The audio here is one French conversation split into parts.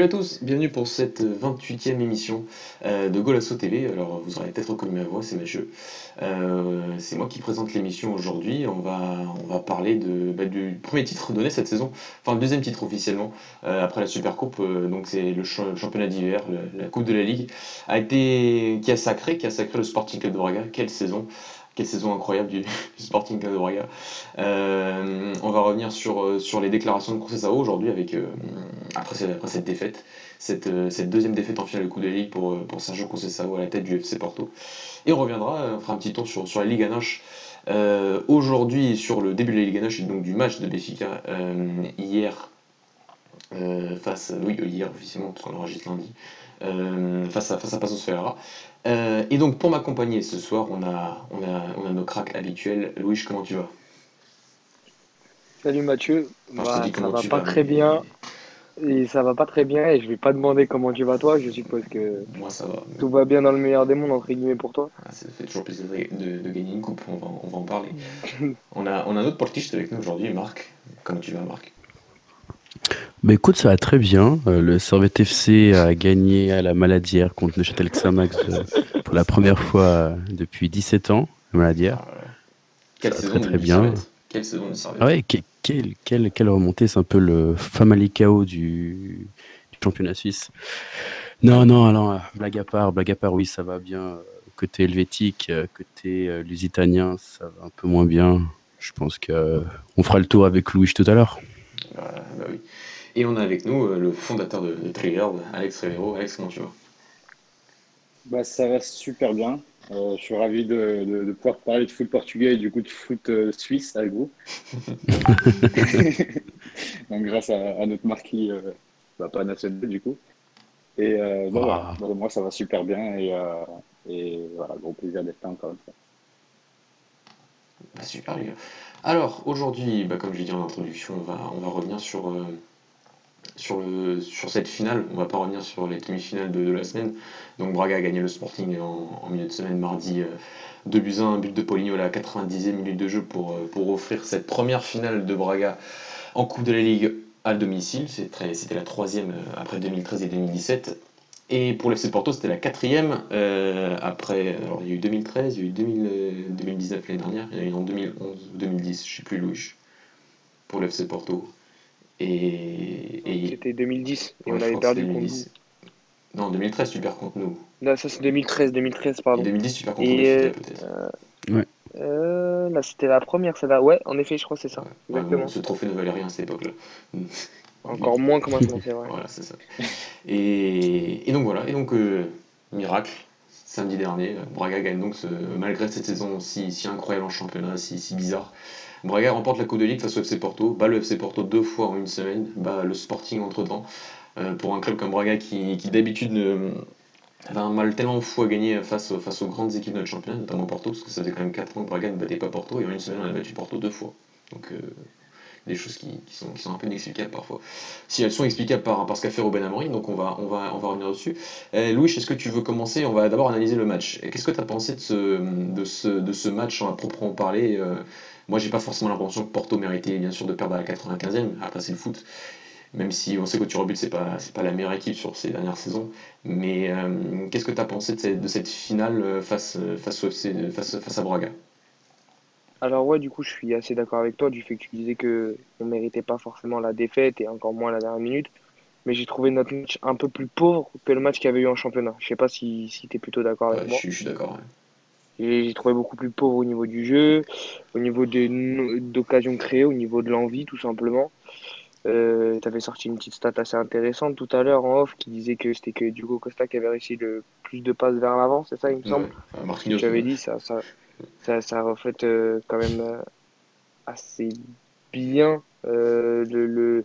Salut à tous, bienvenue pour cette 28e émission euh, de Golasso TV. Alors vous aurez peut-être reconnu ma voix, c'est Mathieu. Euh, c'est moi qui présente l'émission aujourd'hui. On va, on va parler de, bah, du premier titre donné cette saison, enfin le deuxième titre officiellement, euh, après la Super Coupe. donc c'est le championnat d'hiver, la Coupe de la Ligue, a été, qui a sacré, qui a sacré le Sporting Club de Braga. Quelle saison quelle saison incroyable du, Sporting de. Euh, on va revenir sur, euh, sur les déclarations de Conceição aujourd'hui avec euh, après, cette, défaite, cette, deuxième défaite en finale de Coupe de Ligue pour, pour Sergio Conceição à la tête du FC Porto. Et on reviendra, on fera un petit tour sur, sur la Ligue Anoche. aujourd'hui sur le début de la Ligue Anoche et donc du match de Béfica hier face, oui hier officiellement parce qu'on enregistre lundi, face à face à Passos Ferreira. Euh, et donc pour m'accompagner ce soir, on a, on a, on a nos cracks habituels. Louis, comment tu vas? Salut Mathieu, bah, ça va pas très bien. Et ça va pas très bien et je vais pas demander comment tu vas toi, je suppose que Moi, ça va. tout va bien dans le meilleur des mondes entre guillemets pour toi. Ah, ça fait toujours plaisir de, de, gagner une coupe, on va, on va en parler. on, a, on a un autre portiste avec nous aujourd'hui, Marc. Comment tu vas Marc? Bah écoute, ça va très bien. Euh, le Servette FC a gagné à la Maladière contre le Châtel Xamax euh, pour la première fois euh, depuis 17 ans. La Maladière. Ah quelle saison très, très bien. Quelle saison de Servette? Ah ouais, quelle, quelle, quelle remontée. C'est un peu le Famalicao du, du championnat suisse. Non, non, alors, blague à part, blague à part, oui, ça va bien. Côté helvétique, côté lusitanien, ça va un peu moins bien. Je pense qu'on fera le tour avec Louis tout à l'heure. bah oui. Et on a avec nous euh, le fondateur de, Trigger, Alex Rivero. Alex, comment tu vas? Bah, Ça va super bien. Euh, je suis ravi de, pouvoir parler de foot portugais et du coup de foot euh, suisse avec vous. Donc grâce à, notre marquis, bah, pas national du coup. Et voilà, moi ça va super bien et, et voilà, gros plaisir d'être là encore une fois. Bah, super les gars. Alors aujourd'hui, bah, comme je l'ai dit en introduction, on va, on va revenir sur, sur, le, sur cette finale. On va pas revenir sur les demi-finales de, la semaine. Donc Braga a gagné le Sporting en, milieu de semaine mardi 2 buts 1, un but de Poligno à la 90e minute de jeu pour, euh, pour offrir cette première finale de Braga en Coupe de la Ligue à domicile. C'était la troisième euh, après 2013 et 2017. Et pour l'FC Porto, c'était la quatrième euh, après. Alors, il y a eu 2013, il y a eu 2019 l'année dernière, il y a eu en 2011 ou 2010, je ne sais plus, Louis, pour l'FC Porto. Et, C'était 2010 et on avait perdu contre nous. Non, 2013, tu perds contre nous. Non, ça c'est 2013, 2013, pardon. Et 2010, tu perds contre nous, peut-être. Euh, ouais. Euh, là, c'était la première, celle-là. Ouais, en effet, je crois que c'est ça. Exactement. ce trophée ne valait rien à cette époque-là. Encore moins comment c'est vrai. voilà, c'est ça. Et, et, donc voilà, et donc, euh, miracle, samedi dernier, Braga gagne donc, ce, malgré cette saison si, si incroyable en championnat, si, si bizarre, Braga remporte la Coupe de Ligue face au FC Porto, bat le FC Porto deux fois en une semaine, bat le Sporting entre temps. Euh, pour un club comme Braga qui, d'habitude avait un mal tellement fou à gagner face, face aux grandes équipes de notre championnat, notamment Porto, parce que ça faisait quand même 4 ans que Braga ne battait pas Porto, et en une semaine on a battu Porto deux fois. Donc euh, des choses qui, sont, qui sont un peu inexplicables parfois. Si elles sont explicables par, ce qu'a fait Robin Amorim, donc on va, on, va, on va revenir dessus. Euh, Louis, est-ce que tu veux commencer? On va d'abord analyser le match. Qu'est-ce que tu as pensé de ce, de, ce, de ce match en proprement parler moi, j'ai pas forcément l'impression que Porto méritait bien sûr de perdre à la 95e. Après, c'est le foot. Même si on sait que Turobut, c'est pas, pas la meilleure équipe sur ces dernières saisons. Mais euh, qu'est-ce que tu as pensé de cette, de cette finale euh, face, euh, face, face, face à Braga? Alors ouais, du coup, je suis assez d'accord avec toi du fait que tu disais que on méritait pas forcément la défaite et encore moins la dernière minute. Mais j'ai trouvé notre match un peu plus pauvre que le match qu'il y avait eu en championnat. Je sais pas si, si tu es plutôt d'accord avec moi. Je suis, d'accord. J'ai trouvé beaucoup plus pauvre au niveau du jeu, au niveau d'occasions créées, au niveau de l'envie, tout simplement. Euh, tu avais sorti une petite stat assez intéressante tout à l'heure en off qui disait que c'était que Dugo Costa qui avait réussi le plus de passes vers l'avant, c'est ça, il me semble? Tu avais dit, ça, ça, ça, reflète euh, quand même euh, assez bien le, le,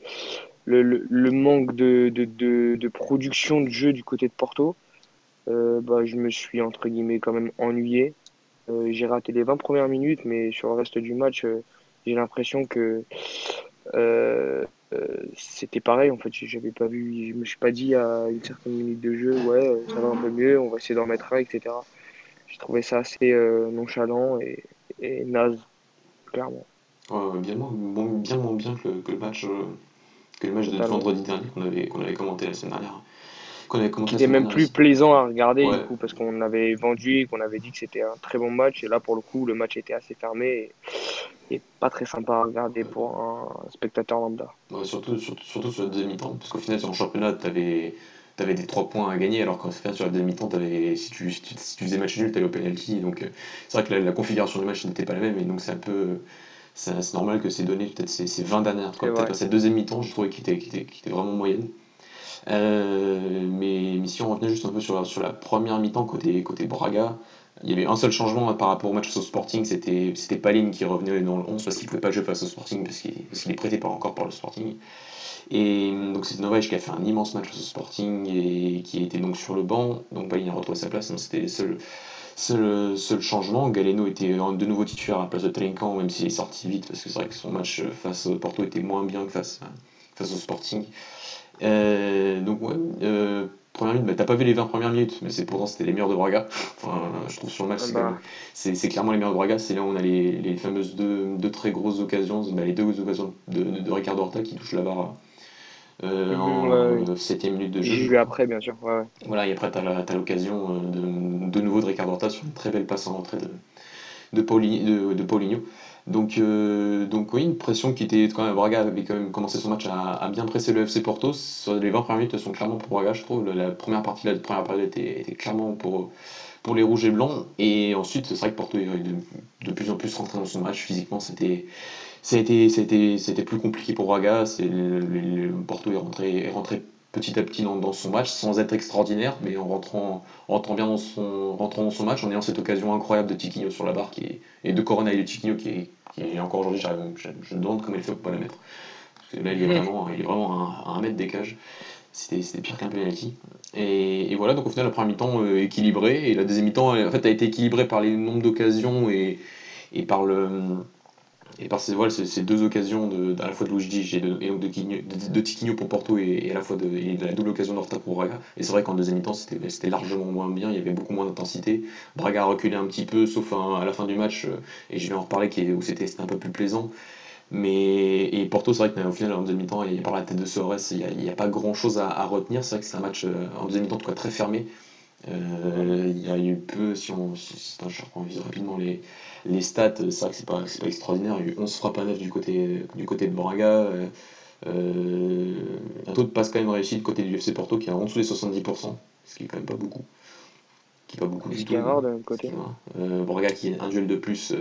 le, le, manque de, de, de, de, production de jeu du côté de Porto. bah, je me suis entre guillemets quand même ennuyé. Euh, j'ai raté les 20 premières minutes, mais sur le reste du match, euh, j'ai l'impression que euh, c'était pareil. En fait, j'avais pas vu, je me suis pas dit à une certaine minute de jeu, ouais, ça va un peu mieux, on va essayer d'en mettre un, etc. J'ai trouvé ça assez nonchalant et, naze, clairement. bien, moins, bien moins bien que le, match que le match de vendredi dernier qu'on avait, qu'on avait commenté la semaine dernière. Qui était même plus plaisant à regarder du coup, parce qu'on avait vendu et qu'on avait dit que c'était un très bon match. Et là, pour le coup, le match était assez fermé et, pas très sympa à regarder pour un spectateur lambda. surtout, surtout, surtout, sur la deuxième mi-temps, parce qu'au final, sur le championnat, tu avais des 3 points à gagner, alors qu'en fait, sur la demi-temps, si tu, si, tu, faisais match nul, tu allais au penalty. Donc, euh, c'est vrai que la, configuration du match n'était pas la même, et donc c'est un peu. C'est normal que ces données, peut-être ces, 20 dernières, peut-être cette deuxième mi-temps, je trouvais qu'il était, était, vraiment moyenne. Euh, mais, si on revenait juste un peu sur la, sur la première mi-temps côté, côté Braga, il y avait un seul changement par rapport au match face au Sporting, c'était Paline qui revenait dans le 11 parce qu'il ne pouvait pas jouer face au Sporting parce qu'il est prêté par, encore par le Sporting. Et donc c'est Novage qui a fait un immense match au Sporting et qui était donc sur le banc. Donc il a retrouvé sa place, c'était le seul, seul, seul changement. Galeno était de nouveau titulaire à la place de Talencan, même s'il est sorti vite, parce que c'est vrai que son match face au Porto était moins bien que face, face au Sporting. Euh, donc ouais, euh, première minute, bah, t'as pas vu les 20 premières minutes, mais c'est pourtant c'était les meilleurs de Braga. Enfin, je trouve sur le match, c'est, bah. c'est, clairement les meilleurs de Braga. C'est là où on a les, les fameuses deux, deux, très grosses occasions, bah, les deux occasions de, de, Ricardo Horta qui touche la barre euh, en 7 minute de jeu. J'ai vu après, bien sûr. Voilà, et après, tu as l'occasion de, de, nouveau de Ricardo Horta sur une très belle passe en entrée de, de, Paulinho. De, Paulinho. Donc, euh, donc oui, une pression qui était quand même. Braga avait quand même commencé son match à, bien presser le FC Porto. Les 20 premières minutes sont clairement pour Braga, je trouve. La, première partie, la première période était, clairement pour, les rouges et blancs. Et ensuite, c'est vrai que Porto est de, plus en plus rentré dans son match. Physiquement, c'était c'était plus compliqué pour Braga. Le, Porto est rentré, est rentré petit à petit dans, son match sans être extraordinaire, mais en rentrant, rentrant bien dans son, rentrant dans son match, en ayant cette occasion incroyable de Tiquinho sur la barre qui et de Corona et de Tiquinho qui est, qui est encore aujourd'hui, je, je, me demande comment il fait pour pas la mettre. Parce que là, il est vraiment, il est vraiment à, un mètre des cages. C'était pire qu'un penalty. Et, et, voilà, donc au final, la première mi-temps euh, équilibrée, et la deuxième mi-temps, en fait, a été équilibrée par les nombres d'occasions et, et par le et par ces, voilà, ces, deux occasions de, à la fois de Luigi et, de, et de, Tiquinho pour Porto et, à la fois de, la double occasion d'Horta pour Braga. Et c'est vrai qu'en deuxième mi-temps, c'était largement moins bien, il y avait beaucoup moins d'intensité. Braga a reculé un petit peu, sauf à, la fin du match, euh, et je vais en reparler, où c'était un peu plus plaisant. Mais et Porto, c'est vrai qu'au final, en deuxième mi-temps, par la tête de Soares, il n'y a, pas grand chose à, retenir. C'est vrai que c'est un match euh, en deuxième mi-temps très fermé. Euh, il y a eu peu, si on, si, je rapidement les, les stats, c'est vrai que c'est pas, pas extraordinaire. Il y a eu 11 frappes à neuf du côté, du côté de Braga. Euh, euh, un taux de passe quand même réussi du côté du FC Porto qui est en dessous des 70%, ce qui est quand même pas beaucoup. Qui est pas beaucoup du tout. rare d'un côté. Euh, Braga qui a un duel de plus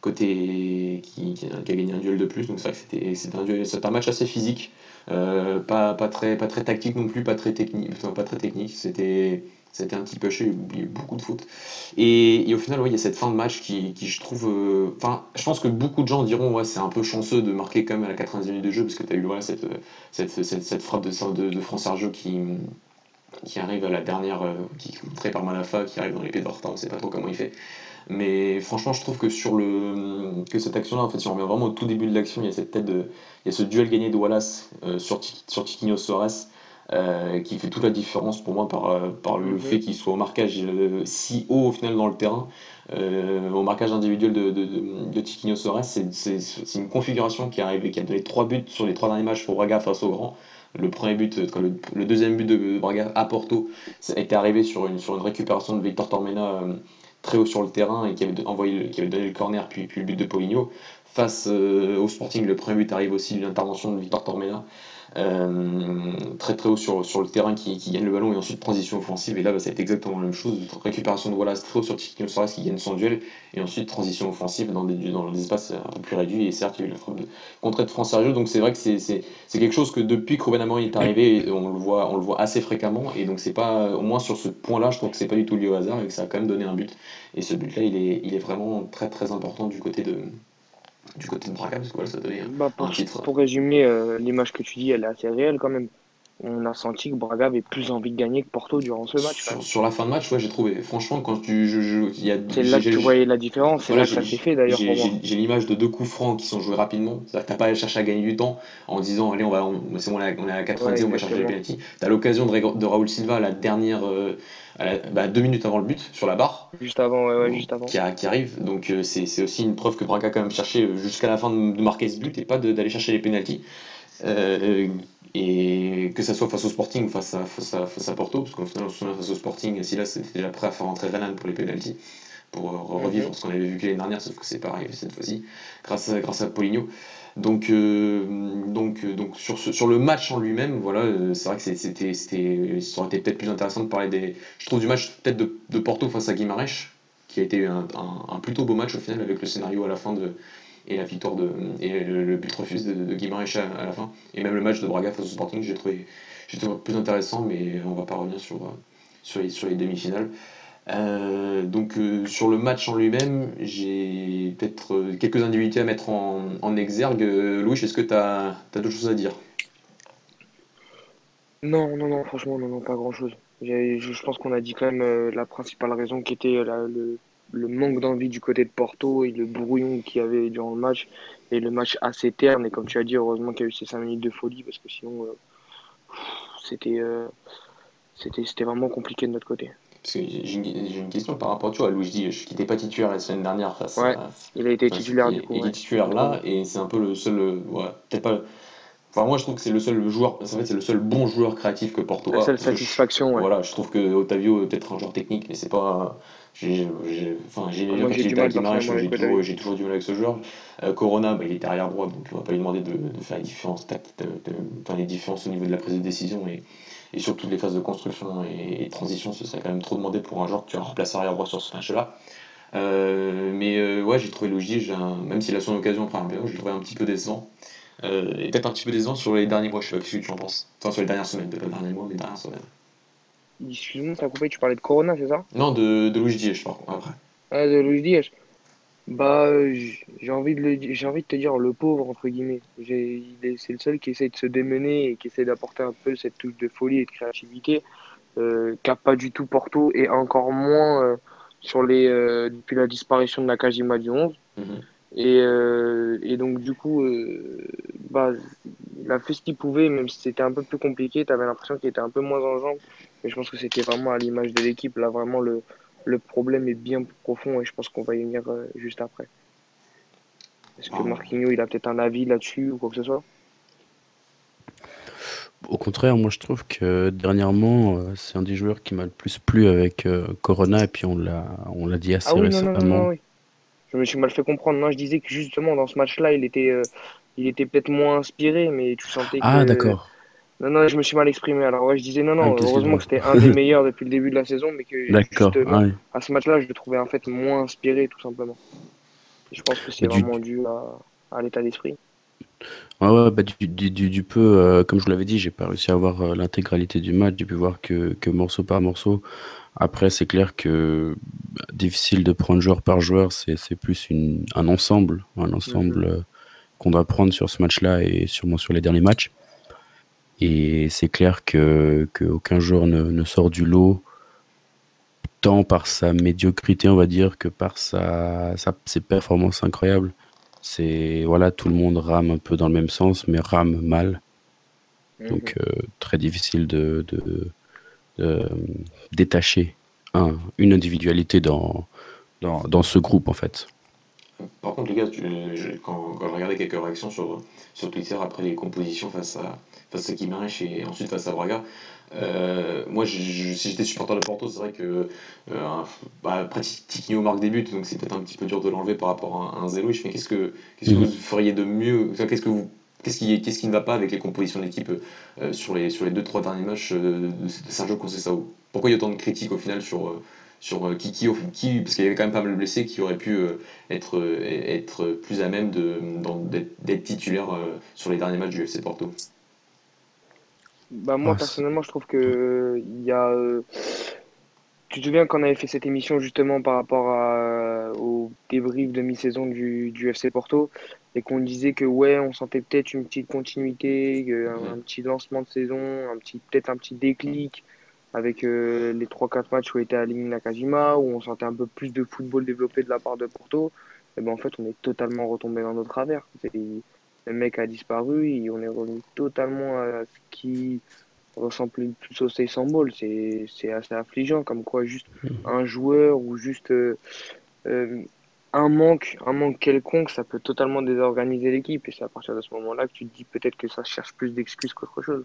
côté qui, qui, a, gagné un duel de plus donc c'est vrai que c'était un duel un match assez physique pas, pas très pas très tactique non plus pas très technique pas très technique c'était c'était un petit peu il y a beaucoup de fautes. Et, au final, il y a cette fin de match qui, je trouve. Euh, enfin, je pense que beaucoup de gens diront, ouais, c'est un peu chanceux de marquer quand même à la 90 minute de jeu, parce que tu as eu voilà, cette, cette, frappe de, de, de France Sergio qui, qui arrive à la dernière, euh, qui est montrée par Malafa, qui arrive dans l'épée d'Horta, on sait pas trop comment il fait. Mais franchement, je trouve que sur le que cette action-là, en fait, si on revient vraiment au tout début de l'action, il y a cette tête il y a ce duel gagné de Wallace euh, sur, sur Tiquinho Soares euh, qui fait toute la différence pour moi par, euh, par le mhm. fait qu'il soit au marquage euh, si haut au final dans le terrain. au marquage individuel de, de, de, Tiquinho c'est une configuration qui, arrive, qui a donné trois buts sur les trois derniers matchs pour Braga face au Grand. Le premier but, le, le, deuxième but de Braga à Porto, ça a été arrivé sur une, sur une récupération de Victor Tormena très haut sur le terrain et qui avait, envoyé, qui avait donné le corner puis, puis le but de Poligno. Face au Sporting, le premier but arrive aussi d'une intervention de Victor Tormena. Euh, très très haut sur, sur le terrain qui, qui, gagne le ballon et ensuite transition offensive. Et là bah, ça va être exactement la même chose. Récupération de Wallace très haut sur Soares qui gagne son duel et ensuite transition offensive dans des, dans des espaces un peu plus réduits. Et certes il y a eu la frappe de de France Sergio. Donc c'est vrai que c'est quelque chose que depuis que Ruben est arrivé on le voit on le voit assez fréquemment. Et donc c'est pas au moins sur ce point là je trouve que c'est pas du tout lié au hasard et que ça a quand même donné un but. Et ce but là il est, il est vraiment très très important du côté de du côté de Braga, parce que voilà, ça donnait bah, pour, un titre. Pour résumer, euh, l'image que tu dis, elle est assez réelle quand même. On a senti que Braga avait plus envie de gagner que Porto durant ce match. Sur, la fin de match, ouais, j'ai trouvé. Franchement, quand tu. Je, je, c'est là que tu voyais la différence, c'est là que ça s'est fait d'ailleurs. J'ai l'image de deux coups francs qui sont joués rapidement. C'est-à-dire que t'as pas à chercher à gagner du temps en disant, allez, on va, on, c'est bon, on est à la 90, on va chercher les penalty. T'as l'occasion de, de Raoul Silva à la dernière. Euh, bah, deux minutes avant le but, sur la barre. Juste avant, ouais, juste avant. Qui, qui arrive. Donc euh, c'est aussi une preuve que Braga a quand même cherché euh, jusqu'à la fin de, marquer ce but et pas d'aller chercher les pénalties. Et que ça soit face au Sporting ou face à, face à, face à Porto, parce qu'au final, on se souvient face au Sporting, Silas c'était déjà prêt à faire rentrer Renan pour les pénalties pour revivre ce qu'on avait vu l'année dernière, sauf que c'est pareil cette fois-ci, grâce à, grâce à Poligno. Donc, euh, donc, euh, donc sur, sur le match en lui-même, voilà, euh, c'est vrai que c'était, c'était, ça aurait été peut-être plus intéressant de parler des. Je trouve du match peut-être de, de, Porto face à Guimarães, qui a été un, un, plutôt beau match au final avec le scénario à la fin de et la victoire de et le, but refusé de, de Guimarães à, la fin et même le match de Braga face au Sporting, j'ai trouvé, trouvé plus intéressant, mais on va pas revenir sur sur les, sur les demi-finales. Euh, donc euh, sur le match en lui-même, j'ai peut-être euh, quelques individualités à mettre en, exergue. Louis, est-ce que tu as, d'autres choses à dire? Non, non, non, franchement, non, non pas grand-chose. Je, pense qu'on a dit quand même la principale raison qui était le, manque d'envie du côté de Porto et le brouillon qu'il y avait durant le match et le match assez terne. Et comme tu as dit, heureusement qu'il y a eu ces 5 minutes de folie parce que sinon, c'était, c'était vraiment compliqué de notre côté. Parce que j'ai une, question par rapport à toi, Luigi, qui n'était pas titulaire la semaine dernière face ouais, il a été titulaire du coup. Il est titulaire là, et c'est un peu le seul. Ouais, peut-être pas. Enfin, moi, je trouve que c'est le seul joueur, en fait, c'est le seul bon joueur créatif que Porto a. La seule satisfaction, ouais. Voilà, je trouve que Otavio est peut-être un joueur technique, mais c'est pas. J'ai enfin, j'ai ah, j'ai toujours, toujours du mal avec ce joueur. Euh, Corona, bah, il est arrière droit, donc on va pas lui demander de, de faire les différences, de, de, les différences au niveau de la prise de décision et, et sur toutes les phases de construction et, transition, ce serait quand même trop demandé pour un joueur que tu remplaces arrière droit sur ce match-là. Euh, mais euh, ouais, j'ai trouvé logique, même s'il a son occasion après un j'ai trouvé un petit peu décevant. Euh, et peut-être un petit peu décevant sur les derniers mois, je sais pas ce que tu en penses? Enfin, sur les dernières semaines, pas les derniers mois, mais les dernières semaines. Excuse-moi, t'as coupé, tu parlais de Corona, c'est ça? Non, de, de je crois, après. Ah, de Luigi Bah, j'ai envie, de le, j'ai envie de te dire, le pauvre, entre guillemets. c'est le seul qui essaye de se démener et qui essaye d'apporter un peu cette touche de folie et de créativité euh, qu'a pas du tout Porto et encore moins euh, sur les, euh, depuis la disparition de la Kajima du 11. Mhm. Et, euh, et, donc, du coup, bah, il a fait ce qu'il pouvait, même si c'était un peu plus compliqué. Tu avais l'impression qu'il était un peu moins en jambes. Mais je pense que c'était vraiment à l'image de l'équipe. Là, vraiment, le, le problème est bien profond et je pense qu'on va y venir euh, juste après. Est-ce que ah. Marquinhos, il a peut-être un avis là-dessus ou quoi que ce soit? Au contraire, moi je trouve que dernièrement, euh, c'est un des joueurs qui m'a le plus plu avec euh, Corona et puis on l'a, on l'a dit assez ah récemment. je me suis mal fait comprendre. Non, je disais que justement dans ce match-là, il était, il était peut-être moins inspiré, mais tu sentais ah, que. Ah, d'accord. Non, non, je me suis mal exprimé. Alors, ouais, je disais non, non, ah, heureusement que c'était un des meilleurs depuis le début de la saison, mais que justement, à ce match-là, je le trouvais en fait moins inspiré, tout simplement. je pense que c'est vraiment dû à, l'état d'esprit. Ouais, ouais bah, du, du, du, peu, euh, comme je vous l'avais dit, j'ai pas réussi à voir euh, l'intégralité du match. J'ai pu voir que, que, morceau par morceau. Après, c'est clair que bah, difficile de prendre joueur par joueur. C'est plus une, un ensemble, un ensemble mhm. euh, qu'on doit prendre sur ce match-là et sûrement sur les derniers matchs. Et c'est clair que qu'aucun joueur ne, ne, sort du lot, tant par sa médiocrité, on va dire, que par sa, ses performances incroyables. C'est voilà, tout le monde rame un peu dans le même sens, mais rame mal. Donc mhm. euh, très difficile de, de, de détacher un, une individualité dans, dans, dans ce groupe en fait. Par contre, les gars, quand, quand, je regardais quelques réactions sur, sur Twitter après les compositions face à, face à Kimarich et ensuite face à Braga, euh, moi, si j'étais supporter de Porto, c'est vrai que euh, bah, Tiquinho marque des buts, donc c'est peut-être un petit peu dur de l'enlever par rapport à, un Zélo. Je fais qu'est-ce que, qu'est-ce que mhm. vous feriez de mieux? Qu'est-ce que vous Qu'est-ce qui, qu'est-ce qui ne va pas avec les compositions d'équipe euh, sur les sur les deux trois derniers matchs de, de Sergio Conceição? Pourquoi il y a autant de critiques au final sur sur euh, qui, qui, qui, parce qu'il y avait quand même pas mal de blessés qui auraient pu euh, être, euh, être plus à même d'être titulaire sur les derniers matchs du FC Porto. Bah moi ah, personnellement je trouve que il y a tu te souviens qu'on avait fait cette émission justement par rapport à, au débrief de mi-saison du, du, FC Porto et qu'on disait que ouais on sentait peut-être une petite continuité, un, un, petit lancement de saison, un petit peut-être un petit déclic avec euh, les 3-4 matchs où était aligné Nakajima, où on sentait un peu plus de football développé de la part de Porto, et ben en fait on est totalement retombé dans nos travers. Le mec a disparu et on est revenu totalement à ce qui ressemblait plus au Symbol. C'est assez affligeant, comme quoi juste mm. un joueur ou juste euh, euh, un manque, un manque quelconque, ça peut totalement désorganiser l'équipe. Et c'est à partir de ce moment-là que tu te dis peut-être que ça cherche plus d'excuses qu'autre chose.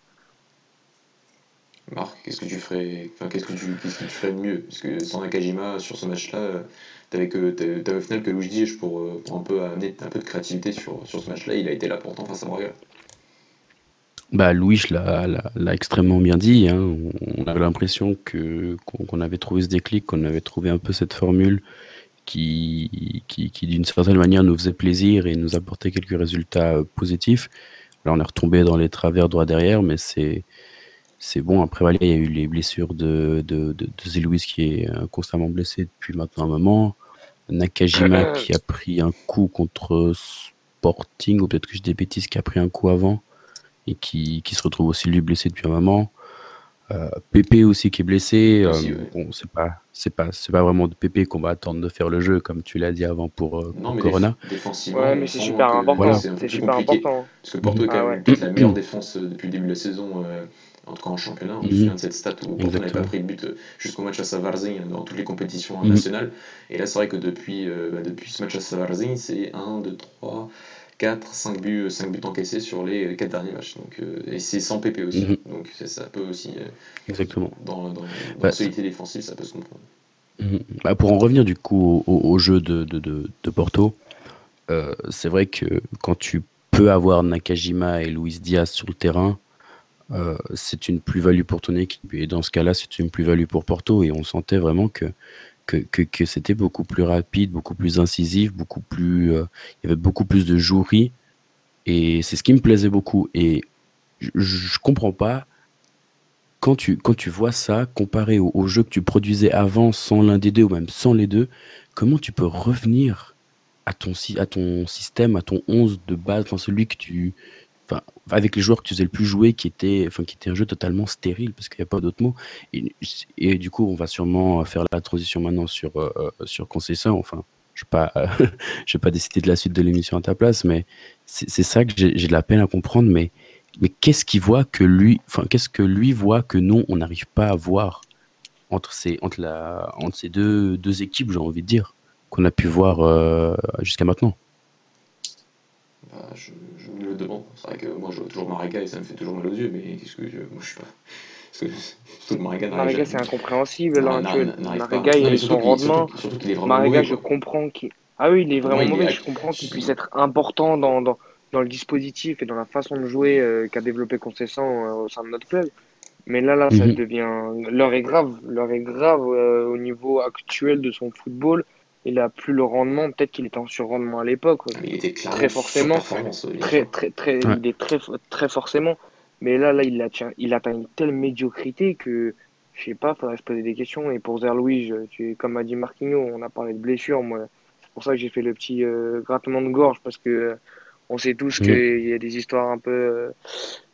Marc, qu'est-ce que tu ferais, enfin, qu'est-ce que tu, qu'est-ce que tu ferais de mieux? Parce que sans Nakajima, sur ce match-là, t'avais que, t'avais au final que Louis euh, pour un peu amener un peu de créativité sur, sur ce match-là. Il a été là pourtant face à Braga. Bah, Louis l'a, l'a, extrêmement bien dit. Hein. On avait l'impression que, qu'on, qu'on avait trouvé ce déclic, qu'on avait trouvé un peu cette formule qui, qui, qui d'une certaine manière nous faisait plaisir et nous apportait quelques résultats euh, positifs. Là, on est retombé dans les travers droit derrière, mais c'est, c'est bon. Après, voilà, il y a eu les blessures de, de, de, de qui est euh, constamment blessé depuis maintenant un moment. Nakajima qui a pris un coup contre Sporting, ou peut-être que je dis des bêtises, qui a pris un coup avant et qui, qui se retrouve aussi lui blessé depuis un moment. Euh, Pépé aussi qui est blessé. Aussi, euh, ouais. bon, c'est pas, c'est pas, c'est pas vraiment de Pépé qu'on va attendre de faire le jeu, comme tu l'as dit avant pour, euh, Non, pour mais Corona. Ouais, mais c'est super important. Voilà. c'est super compliqué. important. Parce que Porto est quand Ah même ouais. la meilleure défense euh, depuis le début de la saison, euh, en tout cas en championnat. On se Mhm. souvient de cette stat où Porto n'avait pas pris de but euh, jusqu'au match à Savarzing dans toutes les compétitions Mhm. nationales. Et là, c'est vrai que depuis, euh, bah, depuis ce match à Savarzing, c'est 1, 2, 3, 4, 5 buts, 5 buts encaissés sur les 4 derniers matchs. Donc, euh, et c'est sans PP aussi. Mhm. Donc ça peut aussi, euh, Exactement. dans, dans, dans Bah, solidité défensive, ça peut se comprendre. Bah, pour en revenir du coup au, au jeu de, de, de, de Porto, euh, c'est vrai que quand tu peux avoir Nakajima et Luis Diaz sur le terrain, euh, c'est une plus-value pour ton équipe. Et dans ce cas-là, c'est une plus-value pour Porto. Et on sentait vraiment que, que, que, c'était beaucoup plus rapide, beaucoup plus incisif, beaucoup plus. euh, il y avait beaucoup plus de jouerie. Et c'est ce qui me plaisait beaucoup. Et je, je comprends pas quand tu, quand tu vois ça comparé au, jeu que tu produisais avant sans l'un des deux ou même sans les deux, comment tu peux revenir à ton, à ton système, à ton 11 de base, enfin celui que tu. Avec les joueurs que tu faisais le plus jouer, qui était, enfin, qui était un jeu totalement stérile, parce qu'il n'y a pas d'autre mot. Et, du coup, on va sûrement faire la transition maintenant sur, euh, sur Concession. Enfin, je ne vais, pas, décider de la suite de l'émission à ta place, mais c'est ça que j'ai de la peine à comprendre. Mais mais qu'est-ce qu'il voit que lui, enfin, qu'est-ce que lui voit que nous, on n'arrive pas à voir entre ces, entre la, entre ces deux, deux équipes, j'ai envie de dire, qu'on a pu voir euh, jusqu'à maintenant? Bah, je, je me le demande. C'est vrai que moi, je vois toujours Marega et ça me fait toujours mal aux yeux, mais qu'est-ce que je. Moi, je suis pas. Parce que surtout que Marega n'arrive Marega, jamais- c'est incompréhensible à l'heure n'arrive- actuelle. n'arrive pas. Marega, il surtout son rendement. Marega, mauvais, je comprends qu'il. Ah oui, il est vraiment est mauvais. Je comprends qu'il il- puisse être important dans, dans, dans le dispositif et dans la façon de jouer euh, qu'a développé Concession euh, au sein de notre club. Mais là, là, ça Mhm. devient. L'heure est grave. L'heure est grave euh, au niveau actuel de son football. Il a plus le rendement. Peut-être qu'il était en surrendement à l'époque. Mais il était clairement Très forcément. Très, sûr. très, très, Ouais. il est très, très forcément. Mais là, là, il atteint, il atteint une telle médiocrité que, je sais pas, faudrait se poser des questions. Et pour Zerlouis, comme a dit Marquinhos, on a parlé de blessure. Moi, c'est pour ça que j'ai fait le petit euh, grattement de gorge parce que euh, on sait tous Mhm. qu'il y a des histoires un peu euh,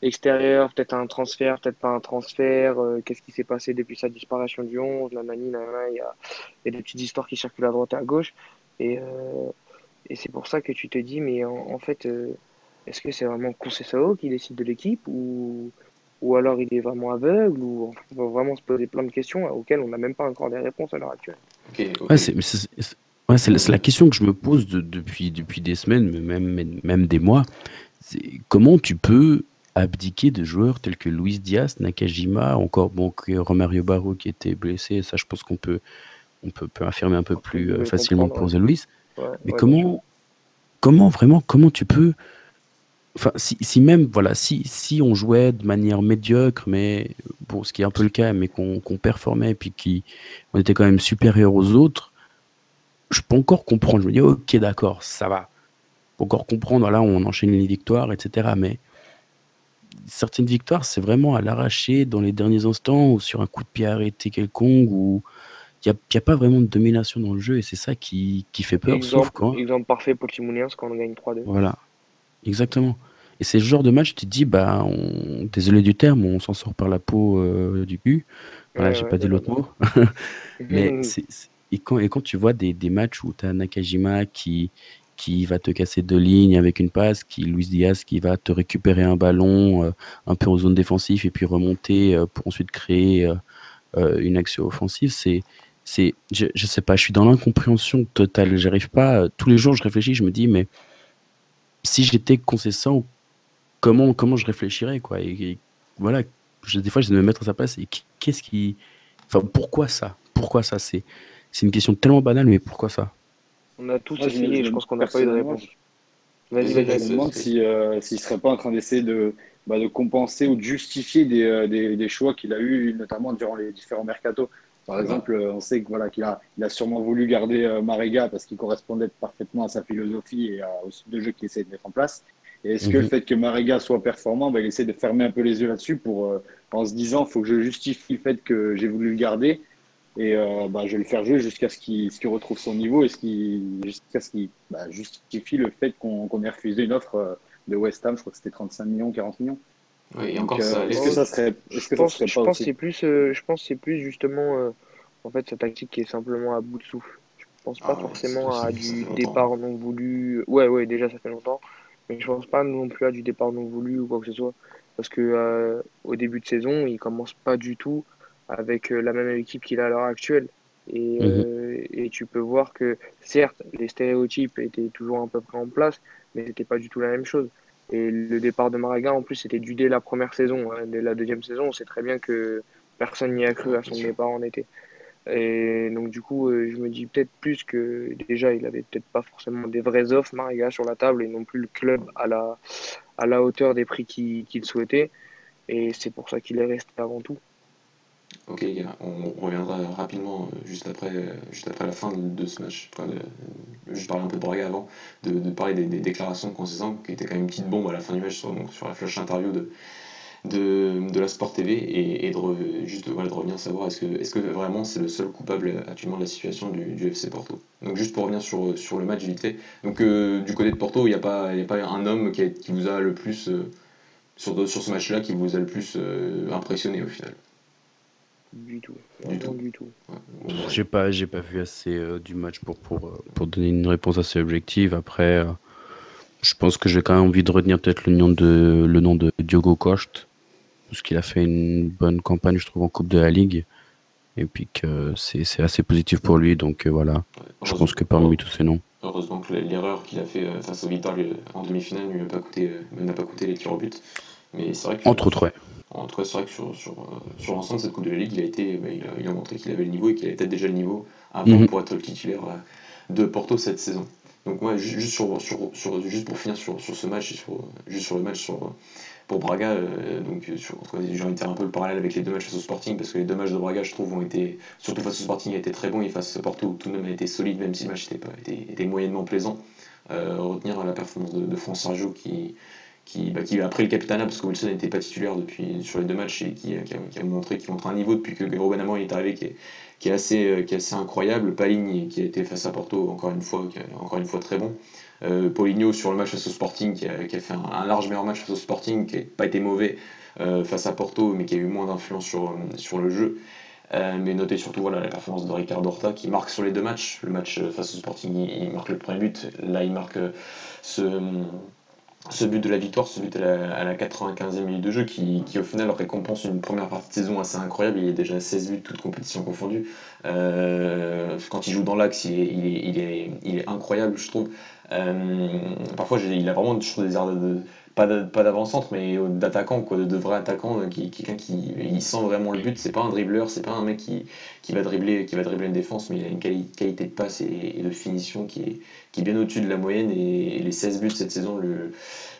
extérieures, peut-être un transfert, peut-être pas un transfert. euh, Qu'est-ce qui s'est passé depuis sa disparition du 11, la nanana, il y a, il y a des petites histoires qui circulent à droite et à gauche. Et, euh, et c'est pour ça que tu te dis, mais en, en fait, euh, est-ce que c'est vraiment Conceição qui décide de l'équipe ou, ou alors il est vraiment aveugle ou on va vraiment se poser plein de questions auxquelles on n'a même pas encore des réponses à l'heure actuelle. Ok, ok. Ouais, c'est mais c'est- c'est- ouais, c'est la, question que je me pose de- depuis, depuis des semaines, même, même des mois. C'est comment tu peux abdiquer de joueurs tels que Luis Diaz, Nakajima, encore bon, Romario Barro qui était blessé, ça je pense qu'on peut, on peut, peut affirmer un peu plus euh, le facilement pour The Luis. Ouais, Mais ouais, comment, comment vraiment, comment tu peux, enfin, si, si même, voilà, si, si on jouait de manière médiocre, mais bon, ce qui est un peu le cas, mais qu'on qu'on performait, puis qui, on était quand même supérieur aux autres, je peux encore comprendre. Je me dis, ok, d'accord, ça va. Peux encore comprendre, voilà, on enchaîne les victoires, etc. Mais certaines victoires, c'est vraiment à l'arracher dans les derniers instants ou sur un coup de pied arrêté quelconque, où il n'y a, pas vraiment de domination dans le jeu, et c'est ça qui, qui fait peur, sauf Exemple, quand. exemple parfait pour Timouniens quand on gagne 3-2. Voilà, exactement. Et c'est le genre de match, tu te dis, bah, on... désolé du terme, on s'en sort par la peau euh, du cul. Voilà, Ouais, j'ai ouais, pas dit l'autre mot. Mais c'est- et, quand, et quand tu vois des, des matchs où tu as Nakajima qui, qui va te casser deux lignes avec une passe, qui Luis Diaz qui va te récupérer un ballon euh, un peu en zone défensive et puis remonter euh, pour ensuite créer euh, une action offensive, c'est, c'est, je, je sais pas, je suis dans l'incompréhension totale. J'arrive pas. Tous les jours, je réfléchis, je me dis, mais si j'étais concessant, comment, comment je réfléchirais, quoi? Et, voilà, des fois, je de me mettre à sa place. Et qu'est-ce qui, enfin, pourquoi ça? Pourquoi ça C'est, c'est une question tellement banale, mais pourquoi ça? On a tous essayé. Je, pense qu'on n'a pas eu de réponse. Vas-y, vas-y. Je me demande s'il euh, si, serait pas en train d'essayer de, bah, de compenser ou de justifier des, euh, des, des choix qu'il a eu, notamment durant les différents mercatos. Par exemple, euh, on sait qu'il voilà, qu'il a, il a sûrement voulu garder euh, Marega parce qu'il correspondait parfaitement à sa philosophie et au style de jeu qu'il essaie de mettre en place. Et est-ce que le mhm. fait que Marega soit performant, bah, il essaie de fermer un peu les yeux là-dessus pour, euh, en se disant il faut que je justifie le fait que j'ai voulu le garder et bah, je vais le faire jouer jusqu'à ce qu'il retrouve son niveau et jusqu'à ce qu'il bah, justifie le fait qu'on ait refusé une offre de West Ham, je crois que c'était 35 millions, 40 millions. Oui, encore ça. Est-ce que ça serait. Que je pense, je pense c'est plus, je pense c'est plus justement en fait, sa tactique qui est simplement à bout de souffle. Je pense pas ah forcément à du départ non voulu. Ouais, ouais, déjà, ça fait longtemps. Mais je pense pas non plus à du départ non voulu ou quoi que ce soit. Parce que euh, au début de saison, il commence pas du tout avec euh, la même équipe qu'il a à l'heure actuelle. Et, mhm. euh, et, tu peux voir que, certes, les stéréotypes étaient toujours un peu près en place, mais c'était pas du tout la même chose. Et le départ de Maraga, en plus, c'était dû dès la première saison. Hein. Dès la deuxième saison, on sait très bien que personne n'y a cru à son départ en été. Et donc, du coup, euh, je me dis peut-être plus que déjà, il avait peut-être pas forcément des vraies offres, Mariga, sur la table et non plus le club à la, à la hauteur des prix qu'il souhaitait. Et c'est pour ça qu'il est resté avant tout. Ok, on, reviendra rapidement euh, juste après, euh, juste après la fin de, ce match. Enfin, je parlais un peu de Braga avant, de, parler des, déclarations concernant qui était quand même une petite bombe à la fin du match sur, la flash interview de, de, la Sport TV et, de, juste de, revenir savoir est-ce que, vraiment c'est le seul coupable actuellement de la situation du, FC Porto. Donc juste pour revenir sur, sur le match vite. Donc euh, du côté de Porto, il n'y a, pas, a pas un homme qui, vous a le plus, euh, sur, sur ce match-là, qui vous a le plus euh, impressionné au final. Du tout. Du tout. Du tout. J'ai pas, j'ai pas vu assez du match pour, pour, pour donner une réponse assez objective. Après, je pense que j'ai quand même envie de retenir peut-être le nom de, le nom de Diogo Coste parce qu'il a fait une bonne campagne, je trouve, en Coupe de la Ligue. Et puis que c'est assez positif pour lui. Donc euh, voilà, je pense que parmi tous ces noms. Heureusement que l'erreur qu'il a fait euh, face au Vital en demi-finale ne lui a pas coûté, euh, n'a pas coûté les tirs au but. Mais c'est vrai que, Entre autres, ouais. En tout cas, c'est vrai que sur, sur, sur l'ensemble de cette Coupe de la Ligue, il a, été, bah, il, a, montré qu'il avait le niveau et qu'il avait peut-être déjà le niveau avant mhm. pour être le titulaire de Porto cette saison. Donc moi, juste, sur, sur, sur, juste pour finir sur, sur ce match, sur, juste sur le match sur, pour Braga, euh, donc j'ai envie de faire un peu le parallèle avec les deux matchs face au Sporting, parce que les deux matchs de Braga, je trouve, ont été, surtout face au Sporting, a été très bon, et face au Porto, tout de même a été solide, même si le match était, pas, était, moyennement plaisant. Euh, retenir la performance de, de France Sergio qui, qui, bah, qui a pris le capitana parce que Wilson n'était pas titulaire depuis, sur les deux matchs et qui, qui, a, montré qu'il montre un niveau depuis que Gero Benamor est arrivé qui est, qui est, assez, euh, qui est assez incroyable. Paligne qui a été face à Porto encore une fois, encore une fois très bon. Euh, Paulinho sur le match face au Sporting, qui a, qui a fait un, large meilleur match face au Sporting, qui n'a pas été mauvais euh, face à Porto, mais qui a eu moins d'influence sur, sur le jeu. Euh, mais notez surtout voilà, la performance de Ricardo Horta qui marque sur les deux matchs. Le match face au Sporting, il, marque le premier but. Là, il marque ce, ce but de la victoire, ce but à la, 95e minute de jeu qui, qui, au final récompense une première partie de saison assez incroyable. Il est déjà à 16 buts, toutes compétitions confondues. quand il joue dans l'axe, il est, il, est, il, est, incroyable, je trouve. Euh, parfois, il a vraiment toujours des airs de, pas d'avant-centre, mais d'attaquant, quoi, de, vrai attaquant, euh, qui, quelqu'un qui il sent vraiment le but. C'est pas un dribbleur, c'est pas un mec qui, qui, va dribbler, qui va dribbler une défense, mais il a une qualité de passe et, de finition qui est, qui est bien au-dessus de la moyenne. Et, les 16 buts cette saison le,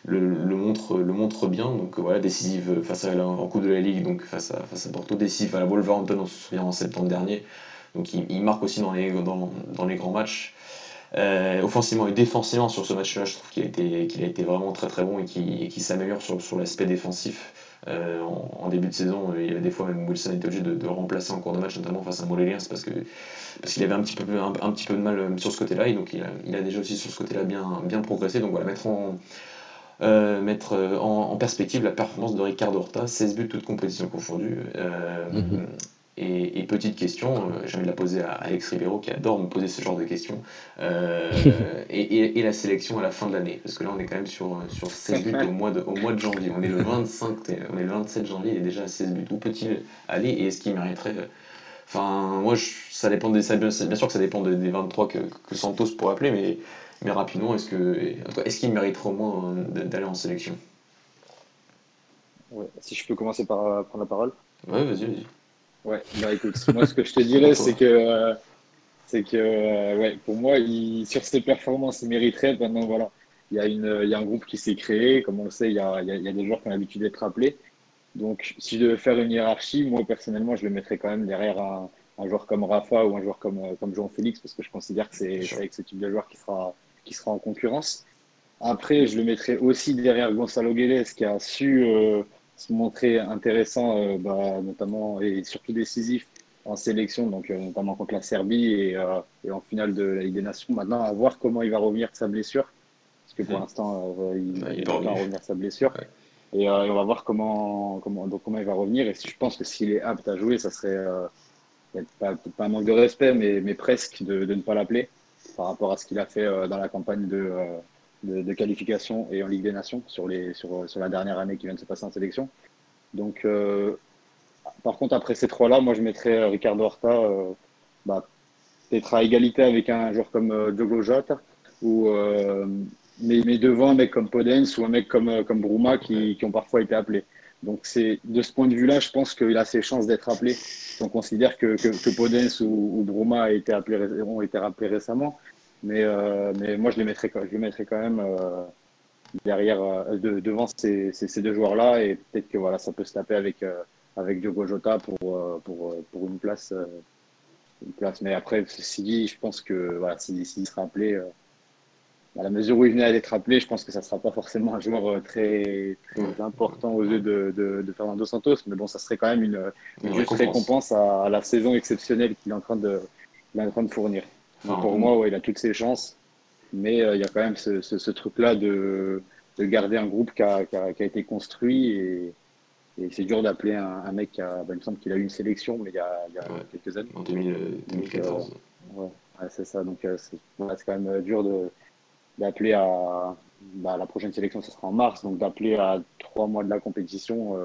le, montrent, le montre bien. Donc voilà, décisive face à la, en Coupe de la Ligue, donc face à, face à Porto, décisive à la Wolverhampton, on se souvient en septembre dernier. Donc il, marque aussi dans les, dans, dans les grands matchs. Euh, offensivement et défensivement sur ce match-là, je trouve qu'il a, été, a été vraiment très très bon et qu'il, s'améliore sur, sur l'aspect défensif. Euh, début de saison, il y des fois même Wilson était obligé de, remplacer en cours de match, notamment face à Moléliens, parce, que, parce qu'il avait un petit, peu, un, petit peu de mal euh, sur ce côté-là, et donc il a, déjà aussi sur ce côté-là bien, bien progressé. Donc voilà, mettre en, euh, mettre en, en, perspective la performance de Ricardo Horta, 16 buts toutes compétitions confondues. Euh, mm-hmm. Et, petite question, euh, j'ai envie de la poser à Alex Ribeiro qui adore me poser ce genre de questions. Euh, et, la sélection à la fin de l'année Parce que là, on est quand même sur, sur 16 buts au mois, de, au mois de janvier. On est, le 25, on est le 27 janvier, il est déjà à 16 buts. Où peut-il aller et est-ce qu'il mériterait Enfin, moi, ça dépend des, bien sûr que ça dépend des 23 que, que Santos pourrait appeler, mais, mais rapidement, est-ce que est-ce qu'il mériterait au moins d'aller en sélection? Ouais, Si je peux commencer par euh, prendre la parole. Ouais, vas-y, vas-y. Ouais, bah écoute, moi ce que je te dirais, c'est que, euh, c'est que euh, ouais, pour moi, il, sur ses performances, il mériterait. Maintenant, voilà, il y, a une, il y a un groupe qui s'est créé. Comme on le sait, il y a, il y a des joueurs qui ont l'habitude d'être appelés. Donc, si je devais faire une hiérarchie, moi personnellement, je le mettrais quand même derrière un, un joueur comme Rafa ou un joueur comme, comme Jean-Félix, parce que je considère que c'est avec ce type de joueur qui sera, qui sera en concurrence. Après, je le mettrais aussi derrière Gonzalo Guedes, qui a su euh, se montrer intéressant, euh, bah, notamment et surtout décisif en sélection, donc euh, notamment contre la Serbie et, et, en finale de la Ligue des Nations. Maintenant, à voir comment il va revenir de sa blessure, parce que pour mmh. l'instant, il, il, va revenir de sa blessure. Et, on va voir comment, comment, donc comment il va revenir. Et je pense que s'il est apte à jouer, ça serait pas, pas, un manque de respect, mais, mais presque de, de ne pas l'appeler par rapport à ce qu'il a fait dans la campagne de, de, qualification et en Ligue des Nations sur, les, sur, sur, la dernière année qui vient de se passer en sélection. Donc, euh, par contre, après ces trois-là, moi je mettrais euh, Ricardo Horta euh, bah, peut-être à égalité avec un joueur comme euh, Diogo Jota, ou, mais, mais, devant un mec comme Podens ou un mec comme, comme Bruma qui, ont parfois été appelés. Donc, de ce point de vue-là, je pense qu'il a ses chances d'être appelé. On considère que, que, que Podens ou, ou Bruma a été appelé, ont été rappelés récemment. Mais, euh, mais moi, je les mettrais, je les mettrais quand même euh, derrière, euh, de, devant ces, ces, deux joueurs-là. Et peut-être que voilà, ça peut se taper avec, avec Diogo Jota pour, pour, pour une, place, une place. Mais après, Sidi, je pense que voilà, s'il sera appelé, à la mesure où il venait d'être appelé, je pense que ça ne sera pas forcément un joueur très, très important aux yeux de, de, de, Fernando Santos. Mais bon, ça serait quand même une, une juste récompense à, la saison exceptionnelle qu'il est en train de, est en train de fournir pour moi, ouais, il a toutes ses chances. Mais euh, il y a quand même ce, ce, truc-là de, de, garder un groupe qui a, qui a, qui a été construit. Et, et c'est dur d'appeler un, un, mec qui a, bah, il me semble qu'il a eu une sélection, mais il y a, il y a quelques années. En 2014. Euh, ouais, c'est ça. Donc euh, c'est quand même dur d'appeler à. Bah, la prochaine sélection, ce sera en mars. Donc d'appeler à trois mois de la compétition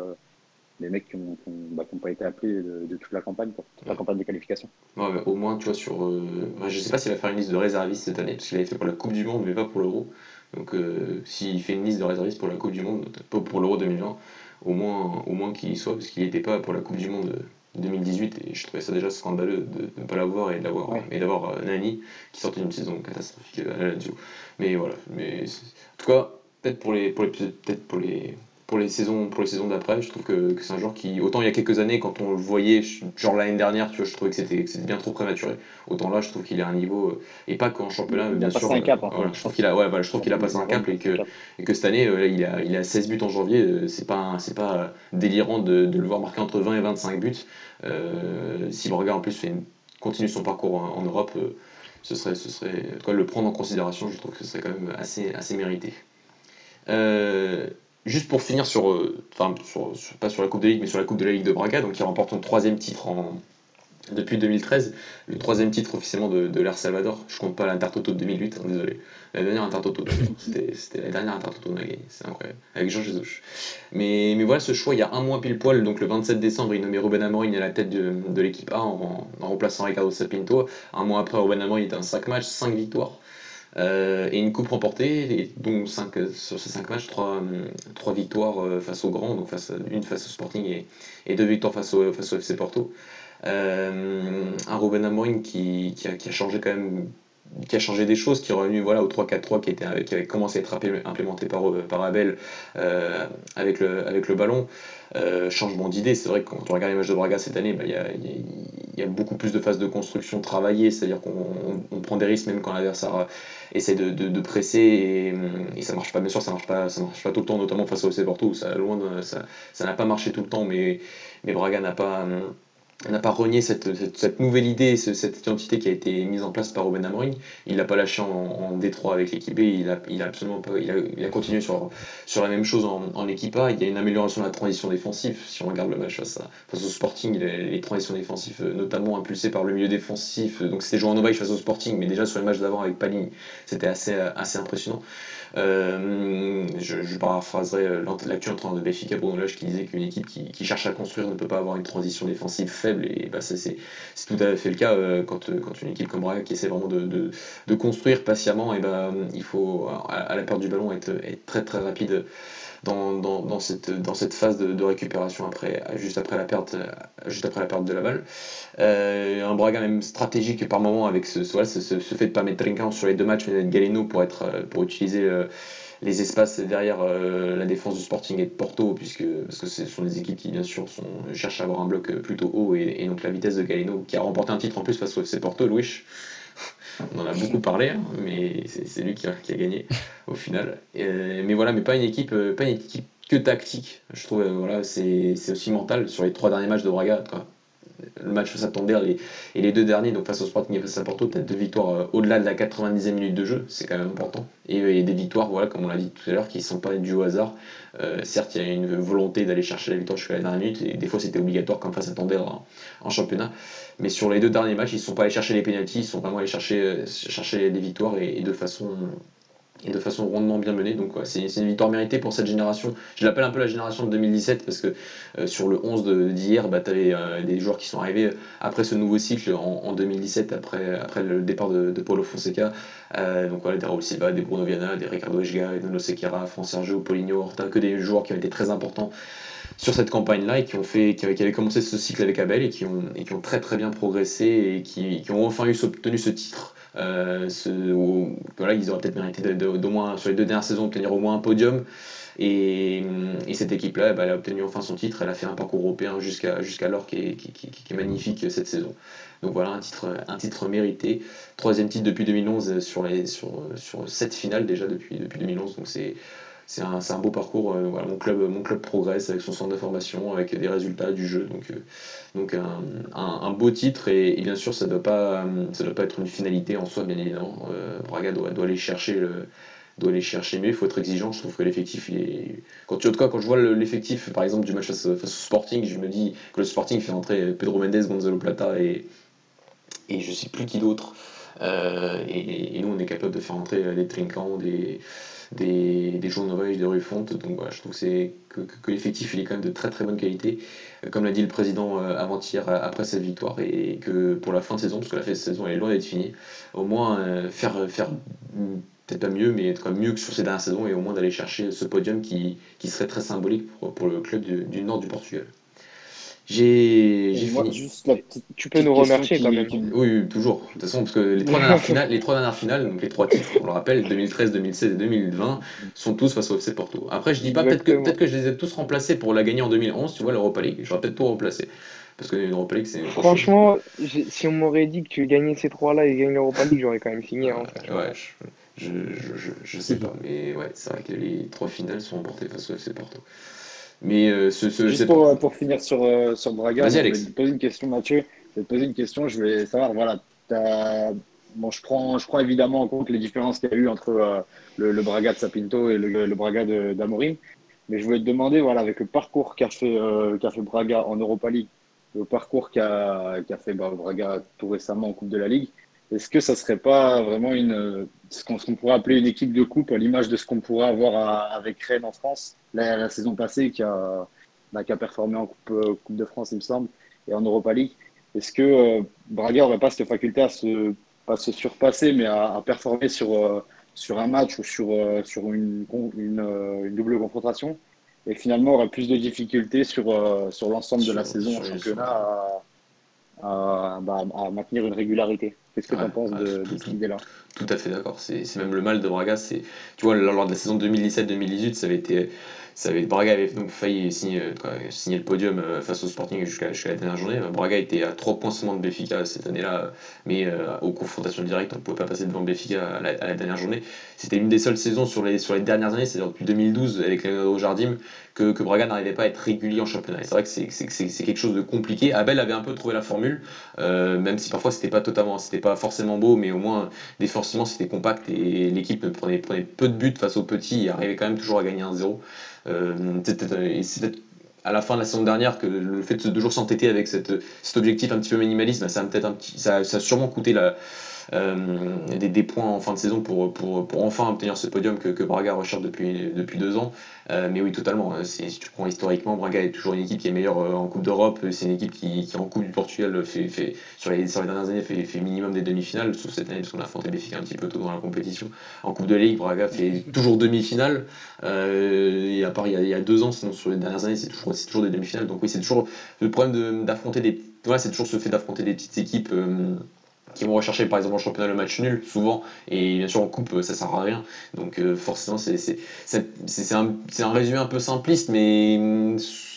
les mecs qui n'ont bah, pas été appelés de, toute la campagne, toute la campagne de qualification. Ouais, au moins, tu vois, sur. Euh, je sais pas s'il va faire une liste de réservistes cette année, parce qu'il avait fait pour la Coupe du Monde, mais pas pour l'Euro. Donc, euh, s'il fait une liste de réservistes pour la Coupe du Monde, pas pour l'Euro 2020, au moins, au moins qu'il y soit, parce qu'il n'était pas pour la Coupe du Monde 2018, et je trouvais ça déjà scandaleux de, ne pas l'avoir et d'avoir et d'avoir euh, Nani qui sortait d'une saison catastrophique à la Lazio. Mais voilà, mais en tout cas, peut-être pour les, pour les peut-être pour les pour les saisons pour les saisons d'après je trouve que, que c'est un joueur qui autant il y a quelques années quand on le voyait genre l'année dernière tu vois je trouvais que c'était c'était bien trop prématuré. Autant là je trouve qu'il est à un niveau euh, et pas qu'en championnat mais bien sûr un cap, hein. je trouve qu'il a ouais, voilà, je trouve qu'il a passé un cap et que et que cette année euh, il a il a 16 buts en janvier euh, c'est pas c'est pas délirant de, de, le voir marquer entre 20 et 25 buts. Euh, si le regard en plus fait continue son parcours en, Europe ce serait ce serait quoi le prendre en considération je trouve que ce serait quand même assez assez mérité. Euh, Juste pour finir sur, euh, enfin, pas sur la Coupe de Ligue, mais sur la Coupe de la Ligue de Braga, donc qui remporte son troisième titre depuis 2013, le troisième titre officiellement de, de l'Air Salvador. Je compte pas l'Intertoto de 2008, hein, désolé. La dernière Intertoto, c'était la dernière Intertoto de c'est incroyable, avec Jean Jesus. Mais, voilà ce choix, il y a un mois pile poil, donc le 27 décembre, il nommait Ruben Amorim à la tête de, l'équipe A en, en, remplaçant Ricardo Sapinto. Un mois après, Ruben Amorim était un 5 matchs, 5 victoires. Euh, et une coupe remportée, et donc cinq, sur ces 5 matchs, 3, victoires euh, face au Grand, donc face, une face au Sporting et, et deux victoires face au, face au FC Porto. Euh, un Ruben Amorim qui, qui, a, qui, a, changé quand même qui a changé des choses, qui est revenu voilà, au 3-4-3 qui, était, qui avait commencé à être implémenté par, par Abel euh, avec, le, avec le ballon. Euh, changement d'idée, c'est vrai que quand on regarde les matchs de Braga cette année, bah, il y, a, beaucoup plus de phases de construction travaillées, c'est-à-dire qu'on prend des risques même quand l'adversaire euh, essaie de, de, presser et, et, ça marche pas, bien sûr ça marche pas, ça marche pas tout le temps, notamment face au FC Porto, ça loin ça n'a pas marché tout le temps, mais, mais Braga n'a pas n'a pas renié cette, cette, nouvelle idée, cette identité qui a été mise en place par Ruben Amorim. Il l'a pas lâché en, en Détroit avec l'équipe B, il a, absolument pas, il a, continué sur, la même chose en, équipe A. Il y a une amélioration de la transition défensive. Si on regarde le match face, au Sporting, les, transitions défensives, euh, notamment impulsées par le milieu défensif, donc c'était joué en Novaï face au Sporting, mais déjà sur le match d'avant avec Paligny, c'était assez, assez impressionnant. Euh, je, paraphraserai l'actuel entraîneur de Benfica, Bruno Lage, qui disait qu'une équipe qui, cherche à construire ne peut pas avoir une transition défensive faible, et bah, c'est tout à fait le cas quand, quand, une équipe comme Braga qui essaie vraiment de, de, construire patiemment, et bah, il faut à, la perte du ballon être, être très très rapide dans, dans, dans, cette, dans cette phase de, récupération après, juste, après la perte, juste après la perte de la balle. Euh, un Braga même stratégique par moment avec ce, ce, ce, fait de pas mettre Trinquant sur les deux matchs, mais mettre Galeno pour, être, pour utiliser euh, les espaces derrière euh, la défense du Sporting et de Porto, puisque, parce que ce sont des équipes qui bien sûr sont, cherchent à avoir un bloc plutôt haut, et, et donc la vitesse de Galeno, qui a remporté un titre en plus face au FC Porto, Louis. On en a beaucoup parlé, hein, mais c'est lui qui a, qui a, gagné au final. Euh, mais voilà, mais pas une équipe, euh, pas une équipe que tactique. Je trouve, euh, voilà, c'est aussi mental sur les trois derniers matchs de Braga. Quoi. Le match face à Tonder et les deux derniers, donc face au Sporting et face à Porto, peut-être deux victoires au-delà de la 90e minute de jeu, c'est quand même important. Et, des victoires, voilà, comme on l'a dit tout à l'heure, qui ne sont pas dues au hasard. certes, il y a une volonté d'aller chercher la victoire jusqu'à la dernière minute, et des fois c'était obligatoire, comme face à Tonder en championnat. Mais sur les deux derniers matchs, ils ne sont pas allés chercher les pénalties, ils sont vraiment allés chercher, euh, chercher des victoires et, de façon et de façon rondement bien menée. Donc c'est une victoire méritée pour cette génération. Je l'appelle un peu la génération de 2017 parce que euh, sur le 11 d'hier, bah, tu avais euh, des joueurs qui sont arrivés après ce nouveau cycle en, 2017, après, après le départ de, Paulo Fonseca. donc voilà, des Raul Silva, des Bruno Viana, des Ricardo Ejga, Nuno Sequeira, Fran Sergio, Paulinho Horta, que des joueurs qui ont été très importants sur cette campagne-là et qui ont fait, qui avaient, commencé ce cycle avec Abel et qui ont, et qui ont très très bien progressé et qui, qui ont enfin eu, obtenu ce titre. Euh, ce, ils auraient peut-être mérité d'au moins sur les deux dernières saisons obtenir au moins un podium. Et, et cette équipe-là, bah, elle a obtenu enfin son titre. Elle a fait un parcours européen jusqu'à jusqu'alors qui est, qui, est magnifique cette saison. Donc voilà, un titre, un titre mérité. Troisième titre depuis 2011 sur, les, sur, sur sept finales déjà depuis, depuis 2011. Donc c'est c'est un, un, beau parcours. Euh, voilà, mon, club, mon club progresse avec son centre de formation, avec des résultats du jeu. Donc, euh, donc un, un, beau titre. Et, bien sûr, ça ne doit, pas, ça doit pas être une finalité en soi, bien évidemment. Euh, Braga doit, doit, aller chercher le doit aller chercher mais il faut être exigeant je trouve que l'effectif est quand quand je vois l'effectif par exemple du match face, au Sporting je me dis que le Sporting fait entrer Pedro Mendes Gonzalo Plata et et je sais plus qui d'autre et, et, nous on est capable de faire entrer des Trincants des des, des Nouvelles de Rufonte. Donc voilà, je trouve que, que, l'effectif est quand même de très très bonne qualité. Euh, comme l'a dit le président euh, avant-hier euh, après cette victoire, et que pour la fin de saison, parce que la fin de saison est loin d'être finie, au moins faire, faire peut-être pas mieux, mais être mieux que sur ces dernières saisons et au moins d'aller chercher ce podium qui, serait très symbolique pour le club du nord du Portugal. J'ai fini. Juste Tu peux nous remercier quand même. Oui, toujours. De toute façon, parce que les trois dernières finales, les trois dernières finales, donc les trois titres, on le rappelle, 2013, 2016 et 2020, sont tous face au FC Porto. Après, je dis pas peut-être que, peut que je les ai tous remplacés pour la gagner en 2011, tu vois, l'Europa League. J'aurais peut-être tout remplacé. Parce que l'Europa League, c'est. Franchement, si on m'aurait dit que tu gagnais ces trois-là et gagner l'Europa League, j'aurais quand même signé. Hein, ouais, je, je, je, je, sais pas. Mais ouais, c'est vrai que les trois finales sont remportées face au FC Porto. Mais euh, ce, Juste pour, euh, pour, finir sur, euh, sur Braga, je vais te poser une question, Mathieu. Je vais te poser une question. Je vais savoir, voilà, bon, je, prends, je prends évidemment en compte les différences qu'il y a eu entre le, Braga de Sapinto et le, le Braga d'Amorim. Mais je voulais te demander, voilà, avec le parcours qu'a fait, qu'a fait Braga en Europa League, le parcours qu'a qu'a fait bah, Braga tout récemment en Coupe de la Ligue, est-ce que ça serait pas vraiment une, ce qu'on pourrait appeler une équipe de coupe à l'image de ce qu'on pourrait avoir avec Rennes en France la, saison passée qui a, bah, qui a performé en coupe, euh, coupe, de France, il me semble, et en Europa League? Est-ce que euh, Braga n'aurait pas cette faculté à se, pas se surpasser, mais à, performer sur, euh, sur un match ou sur, sur une, une, double confrontation? Et finalement aurait plus de difficultés sur, sur l'ensemble de la saison en championnat à, bah, à, maintenir une régularité. Qu'est-ce que tu en penses de, cette idée-là? Tout à fait d'accord. C'est même le mal de Braga. Tu vois, lors de la saison 2017-2018, ça avait été ça avait, Braga avait donc failli signer, signer le podium euh, face au Sporting jusqu'à la dernière journée. Braga était à 3 points seulement de Béfica cette année-là, mais euh, aux confrontations directes, on ne pouvait pas passer devant Béfica à la, dernière journée. C'était une des seules saisons sur les, sur les dernières années, c'est-à-dire depuis 2012 avec Leonardo Jardim, que, que Braga n'arrivait pas à être régulier en championnat. c'est vrai que c'est quelque chose de compliqué. Abel avait un peu trouvé la formule, euh, même si parfois c'était pas totalement, c'était pas forcément beau, mais au moins défensivement c'était compact et l'équipe prenait, prenait peu de buts face aux petits et arrivait quand même toujours à gagner un 0 euh, c'est peut-être à la fin de la saison dernière que le fait de toujours s'entêter avec cet objectif un petit peu minimaliste, bah, a peut-être un petit, ça, ça, a sûrement coûté la, des, des, points en fin de saison pour, pour, pour enfin obtenir ce podium que, que Braga recherche depuis, depuis deux ans. mais oui, totalement. Si tu prends historiquement, Braga est toujours une équipe qui est meilleure en Coupe d'Europe. C'est une équipe qui, qui, en Coupe du Portugal, fait, fait, sur, les, sur les dernières années, fait, fait minimum des demi-finales, sauf cette année, parce qu'on a affronté Béfica un petit peu tôt dans la compétition. En Coupe de Ligue, Braga fait toujours demi-finale. et à part il y, a, il y, a, deux ans, sinon sur les dernières années, c'est toujours, toujours des demi-finales. Donc oui, c'est toujours le problème d'affronter des. Voilà, c'est toujours ce fait d'affronter des petites équipes. Euh, qui vont rechercher par exemple en championnat le match nul souvent. Et bien sûr en coupe ça sert à rien. Donc euh, forcément c'est un, un résumé un peu simpliste mais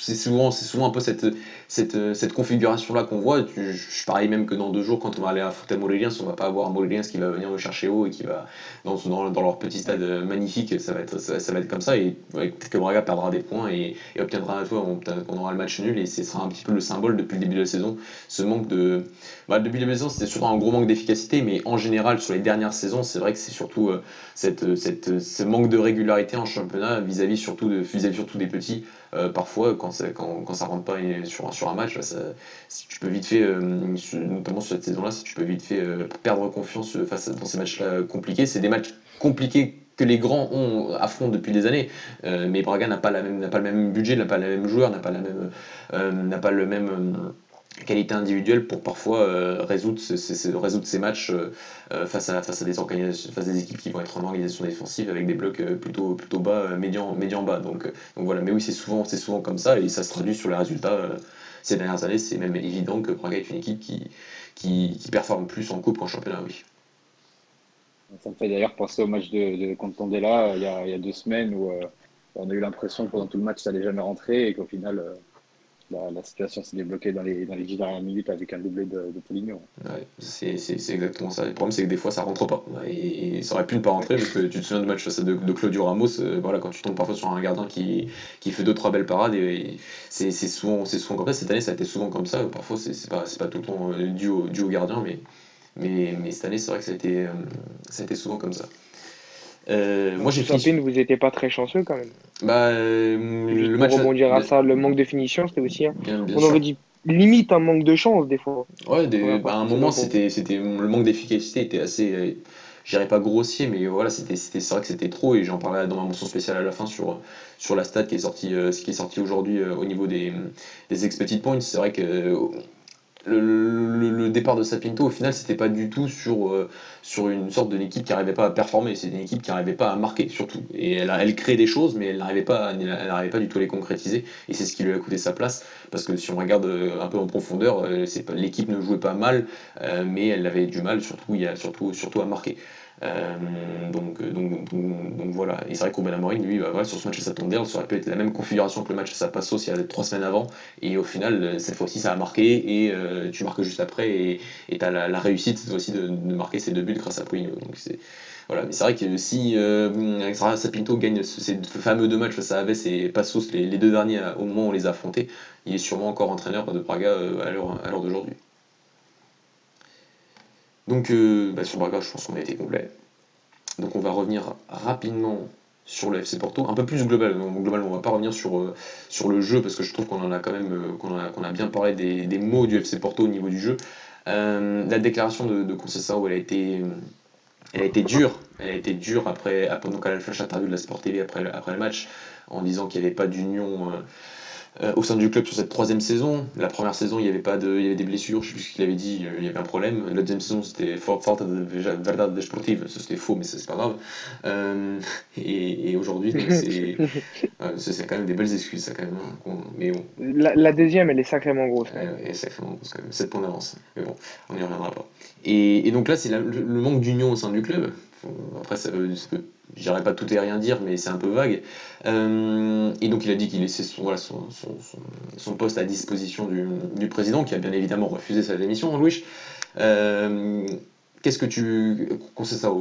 c'est souvent, souvent un peu cette, cette, cette configuration-là qu'on voit. Je, parie même que dans deux jours, quand on va aller affronter Moléliens, on va pas avoir Moléliens qui va venir le chercher haut et qui va, dans, dans, dans leur petit stade magnifique, ça va être, ça, va être comme ça. Et peut-être que Braga perdra des points et, obtiendra, toi, on, on, aura le match nul et ce sera un petit peu le symbole depuis le début de la saison. Ce manque de. Bah, depuis le début de la saison, c'était surtout un gros manque d'efficacité, mais en général, sur les dernières saisons, c'est vrai que c'est surtout euh, cette, cette, ce manque de régularité en championnat vis-à-vis surtout, de, vis -vis surtout des petits. Euh, parfois, quand, quand, quand, ça rentre pas sur, sur un match, ça, si tu peux vite fait, euh, notamment sur cette saison-là, si tu peux vite fait euh, perdre confiance face à, dans ces matchs-là compliqués, c'est des matchs compliqués que les grands ont affrontent depuis des années. mais Braga n'a pas, pas le même budget, n'a pas le même joueur, n'a pas, la n'a pas le même qualité individuelle pour parfois euh, résoudre, résoudre ces matchs euh, euh, face, à, face, à des équipes qui vont être en organisation défensive avec des blocs plutôt, plutôt bas, médian, médian bas. Donc, voilà, mais oui, c'est souvent, souvent comme ça et ça se traduit sur les résultats. ces dernières années, c'est même évident que Braga est une équipe qui, qui, qui performe plus en coupe qu'en championnat, oui. Ça me fait d'ailleurs penser au match de, de contre il, y a, il y a deux semaines où on a eu l'impression que pendant tout le match ça n'allait jamais rentrer et qu'au final la, situation s'est débloquée dans les, dans les 10 dernières minutes avec un doublé de, de Poligno. Ouais, c'est exactement ça. Le problème, c'est que des fois, ça rentre pas. Et, ça aurait pu ne pas rentrer, parce que tu te souviens du match face de, de Claudio Ramos, euh, voilà, quand tu tombes parfois sur un gardien qui, qui fait deux trois belles parades, et, c'est souvent, souvent comme ça. Cette année, ça a été souvent comme ça. Parfois, c'est pas, pas tout le temps euh, dû au, dû au gardien, mais, mais, mais cette année, c'est vrai que ça a, été, euh, ça a été souvent comme ça. Euh, moi j'ai fini. vous n'étiez pas très chanceux quand même. Bah, euh, le match. Pour rebondir à ça, le manque de finition, c'était aussi. Hein. on aurait dit limite un manque de chance des fois. Ouais, bah, à un moment, c'était, c'était le manque d'efficacité était assez. Euh, j'irais pas grossier, mais voilà, c'était, c'était, c'est vrai que c'était trop, et j'en parlais dans ma mention spéciale à la fin sur, sur la stat qui est sortie, ce qui est sorti aujourd'hui au niveau des, des expected points. C'est vrai que le, départ de Sapinto, au final, c'était pas du tout sur, euh, une sorte de équipe qui n'arrivait pas à performer, c'est une équipe qui n'arrivait pas à marquer, surtout. Et elle, elle crée des choses, mais elle n'arrivait pas, elle pas du tout à les concrétiser, et c'est ce qui lui a coûté sa place, parce que si on regarde euh, un peu en profondeur, euh, l'équipe ne jouait pas mal, mais elle avait du mal, surtout à marquer. Euh, donc, donc, donc, voilà. Et c'est vrai qu'Auben Amorim, lui, bah, sur ce match à Satonderle, ça aurait pu être la même configuration que le match à Sapasso il y a trois semaines avant. Et au final, cette fois-ci, ça a marqué et euh, tu marques juste après et tu as la, réussite cette fois-ci de, marquer ces deux buts grâce à Poligno. Donc c'est voilà, mais c'est vrai que si euh, Sapinto gagne ces fameux deux matchs face à Aves et Passos, les, les, deux derniers au moment où on les a affrontés, il est sûrement encore entraîneur de Braga à l'heure d'aujourd'hui. Donc euh, bah, sur Braga, je pense qu'on a été complet. Donc on va revenir rapidement sur le FC Porto, un peu plus global. globalement, on va pas revenir sur, euh, sur le jeu parce que je trouve qu'on en a quand même euh, bien parlé des, mots du FC Porto au niveau du jeu. la déclaration de, de Conceição, elle a été elle a été dure. Elle a été dure après, après donc à la flash interview de la Sport TV après, après le match en disant qu'il n'y avait pas d'union euh, au sein du club sur cette troisième saison. La première saison, il y avait pas de, il y avait des blessures, je sais plus ce qu'il avait dit, il y avait un problème. La deuxième saison, c'était falta de verdad desportive, c'était faux, mais c'est pas grave. Euh, et, et aujourd'hui, c'est euh, c'est quand même des belles excuses, ça quand même. Hein, mais bon. La, la, deuxième, elle est sacrément grosse. elle est sacrément grosse quand même, 7 points d'avance. Mais bon, on n'y reviendra pas. Et, et donc là, c'est le, le, manque d'union au sein du club. Après, ça veut, je dirais pas tout et rien dire, mais c'est un peu vague. Euh, et donc il a dit qu'il laissait son, poste à disposition du, président, qui a bien évidemment refusé sa démission, Louis. Euh, Qu'est-ce que tu.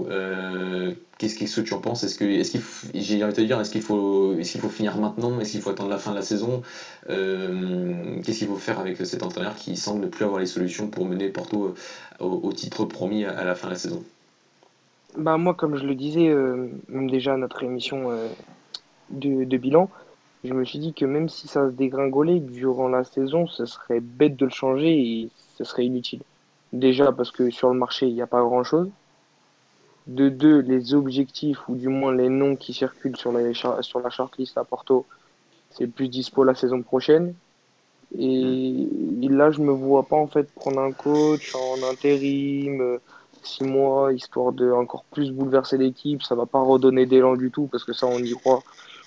Euh, Qu'est-ce que tu en penses? Est-ce que, est qu'il, j'ai envie de te dire, est-ce qu'il faut, est-ce qu'il faut finir maintenant? Est-ce qu'il faut attendre la fin de la saison? Qu'est-ce qu'il faut faire avec cet entraîneur qui semble ne plus avoir les solutions pour mener Porto au titre promis à la fin de la saison? Bah, moi, comme je le disais, euh, même déjà à notre émission euh, de, de, bilan, je me suis dit que même si ça se dégringolait durant la saison, ce serait bête de le changer et ce serait inutile. Déjà parce que sur le marché, il n'y a pas grand-chose. De deux, les objectifs, ou du moins les noms qui circulent sur, les, sur la shortlist à Porto, c'est plus dispo la saison prochaine. Et là, je me vois pas en fait prendre un coach en intérim, euh, six mois, histoire de encore plus bouleverser l'équipe. Ça va pas redonner d'élan du tout parce que ça, on y croit.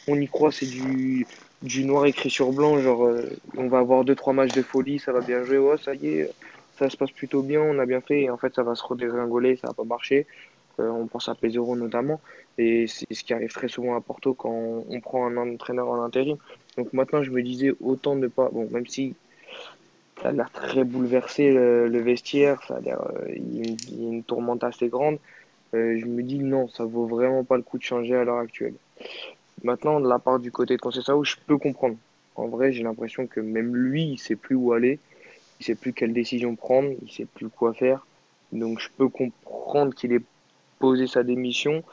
On y croit, c'est du, du noir écrit sur blanc. Genre, euh, on va avoir deux trois matchs de folie, ça va bien jouer. Ça y est, ça se passe plutôt bien, on a bien fait. Et en fait, ça va se redégringoler, ça va pas marcher. Euh, on pense à Pesero notamment. Et c'est ce qui arrive très souvent à Porto quand on, prend un entraîneur en intérim. Donc maintenant, je me disais autant ne pas. Bon, même si ça a l'air très bouleversé le, vestiaire, ça a l'air. Euh, il y, a une tourmente assez grande. Euh, je me dis non, ça vaut vraiment pas le coup de changer à l'heure actuelle. Maintenant, de la part du côté de Conceição, je peux comprendre. En vrai, j'ai l'impression que même lui, il sait plus où aller, il sait plus quelle décision prendre, il sait plus quoi faire. Donc, je peux comprendre qu'il ait posé sa démission.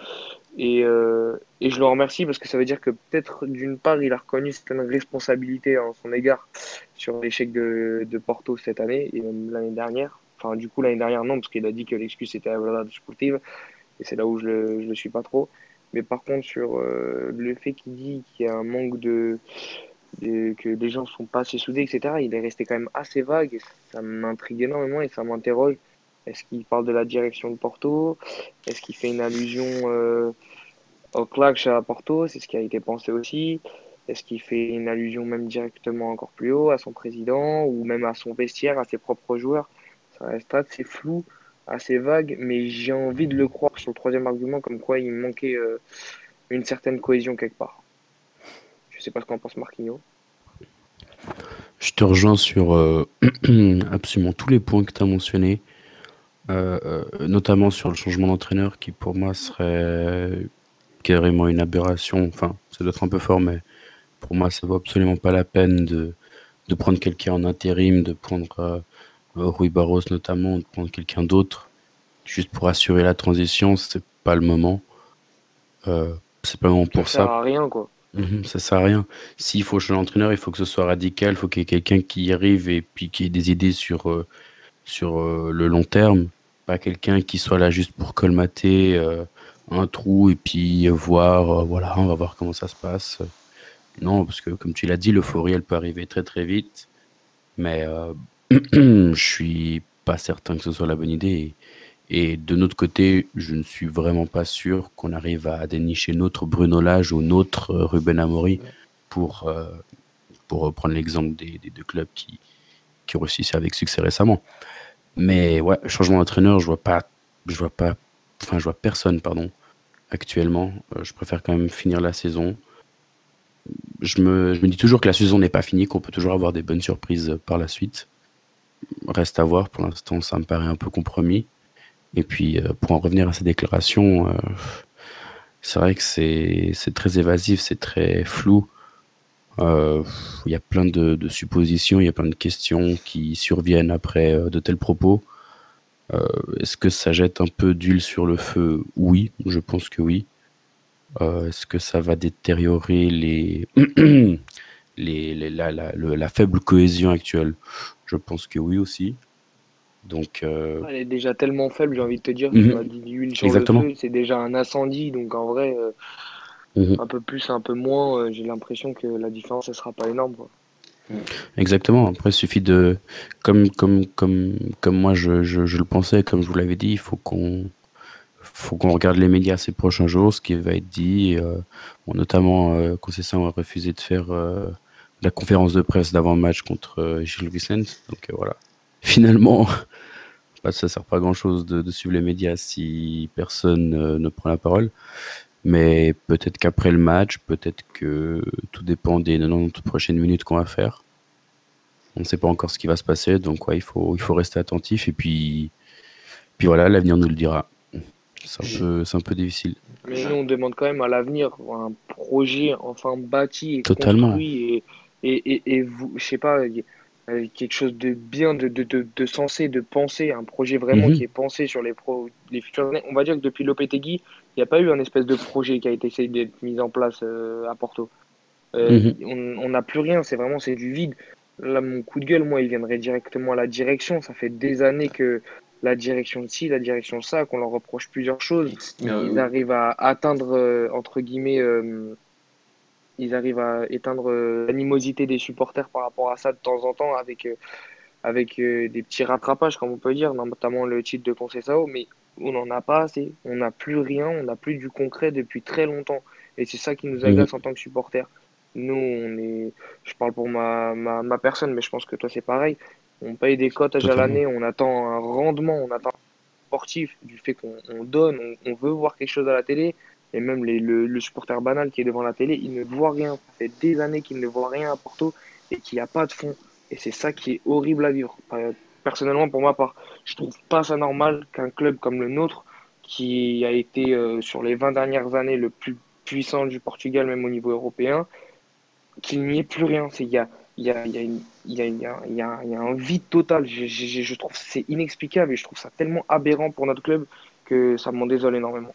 Et, euh, et, je le remercie parce que ça veut dire que peut-être d'une part il a reconnu certaines responsabilités en son égard sur l'échec de, de, Porto cette année et même l'année dernière. Enfin du coup l'année dernière non parce qu'il a dit que l'excuse était la sportive et c'est là où je le, je le suis pas trop. Mais par contre sur euh, le fait qu'il dit qu'il y a un manque de, de, que les gens sont pas assez soudés etc. Il est resté quand même assez vague et ça m'intrigue énormément et ça m'interroge est-ce qu'il parle de la direction de Porto? Est-ce qu'il fait une allusion euh, au clash à Porto? C'est ce qui a été pensé aussi. Est-ce qu'il fait une allusion même directement encore plus haut à son président ou même à son vestiaire, à ses propres joueurs? Ça reste assez flou, assez vague, mais j'ai envie de le croire sur le troisième argument, comme quoi il manquait euh, une certaine cohésion quelque part. Je ne sais pas ce qu'en pense Marquinhos. Je te rejoins sur euh, absolument tous les points que tu as mentionnés. Euh, euh, notamment sur le changement d'entraîneur qui pour moi serait carrément une aberration. Enfin, ça doit être un peu fort, mais pour moi, ça vaut absolument pas la peine de, de prendre quelqu'un en intérim, de prendre euh, Rui Barros notamment, de prendre quelqu'un d'autre, juste pour assurer la transition. C'est pas le moment. c'est pas le moment pour ça. Ça sert à rien, quoi. Mhm, ça sert à rien. S'il faut changer d'entraîneur, il faut que ce soit radical, il faut qu'il y ait quelqu'un qui y arrive et puis qui ait des idées sur, sur le long terme pas quelqu'un qui soit là juste pour colmater euh, un trou et puis voir, euh, voilà, on va voir comment ça se passe. Non, parce que comme tu l'as dit, l'euphorie, elle peut arriver très très vite. Mais euh, je suis pas certain que ce soit la bonne idée. Et, de notre côté, je ne suis vraiment pas sûr qu'on arrive à dénicher notre Bruno Lage ou notre Ruben Amori pour, pour reprendre l'exemple des, deux clubs qui, qui avec succès récemment. Mais ouais, changement d'entraîneur, je vois pas, je vois pas, enfin, je vois personne, pardon, actuellement. Euh, je préfère quand même finir la saison. Je me, je me dis toujours que la saison n'est pas finie, qu'on peut toujours avoir des bonnes surprises par la suite. Reste à voir. Pour l'instant, ça me paraît un peu compromis. Et puis, euh, pour en revenir à ces déclarations, euh, c'est vrai que c'est très évasif, c'est très flou. Euh, il y a plein de, suppositions, il y a plein de questions qui surviennent après euh, de tels propos. Euh, est-ce que ça jette un peu d'huile sur le feu? Oui, je pense que oui. Est-ce que ça va détériorer les, les, la, faible cohésion actuelle? Je pense que oui aussi. Donc, Elle est déjà tellement faible, j'ai envie de te dire. Mhm. Exactement. C'est déjà un incendie, donc en vrai, Mhm. Un peu plus, un peu moins, euh, j'ai l'impression que la différence ne sera pas énorme. Exactement. Après, il suffit de. Comme, comme, comme, comme moi je, je, le pensais, comme je vous l'avais dit, il faut qu'on faut qu'on regarde les médias ces prochains jours, ce qui va être dit. Euh, bon, notamment, euh, Concession a refusé de faire euh, la conférence de presse d'avant-match contre Gilles Vicente. Donc voilà. Finalement, ça ne sert pas à grand-chose de, de, suivre les médias si personne ne prend la parole. Mais peut-être qu'après le match, peut-être que tout dépend des 90 prochaines minutes qu'on va faire. On ne sait pas encore ce qui va se passer, donc ouais, il, faut, il faut rester attentif. Et puis, puis voilà, l'avenir nous le dira. C'est un, peu, un peu difficile. Mais nous, on demande quand même à l'avenir un projet enfin bâti et Totalement. construit. Et, et, et, vous, je sais pas, quelque chose de bien, de, de, de, de sensé, de penser, un projet vraiment mhm. qui est pensé sur les, pro, les futures années. On va dire que depuis Lopetegui, n'y a pas eu un espèce de projet qui a été essayé d'être mis en place euh, à Porto. Euh, mhm. On n'a plus rien, c'est vraiment c'est du vide. là, mon coup de gueule, moi, il viendrait directement à la direction. Ça fait des années que la direction de ci, la direction de ça, qu'on leur reproche plusieurs choses. Euh, Ils arrivent à atteindre, euh, entre guillemets, euh, ils arrivent à éteindre euh, l'animosité des supporters par rapport à ça de temps en temps avec, euh, avec euh, des petits rattrapages, comme on peut dire, notamment le titre de Conceição, mais on n'en a pas assez. On n'a plus rien, on n'a plus du concret depuis très longtemps. Et c'est ça qui nous agace en tant que supporters. Nous, on est, je parle pour ma, ma, ma personne, mais je pense que toi c'est pareil. On paye des cotes à l'année, on attend un rendement, on attend un sportif du fait qu'on on donne, on, on veut voir quelque chose à la télé. Et même les, le, le supporter banal qui est devant la télé, il ne voit rien. Ça fait des années qu'il ne voit rien à Porto et qu'il n'y a pas de fond. Et c'est ça qui est horrible à vivre. Personnellement, pour ma part, je trouve pas ça normal qu'un club comme le nôtre, qui a été euh, sur les 20 dernières années le plus puissant du Portugal, même au niveau européen, qu'il n'y ait plus rien. C'est- Il y a, il y, a, il y, a y, a, il y, a, il y, a, il y a un vide total. Je, je, je trouve que c'est inexplicable et je trouve ça tellement aberrant pour notre club que ça m'en désole énormément.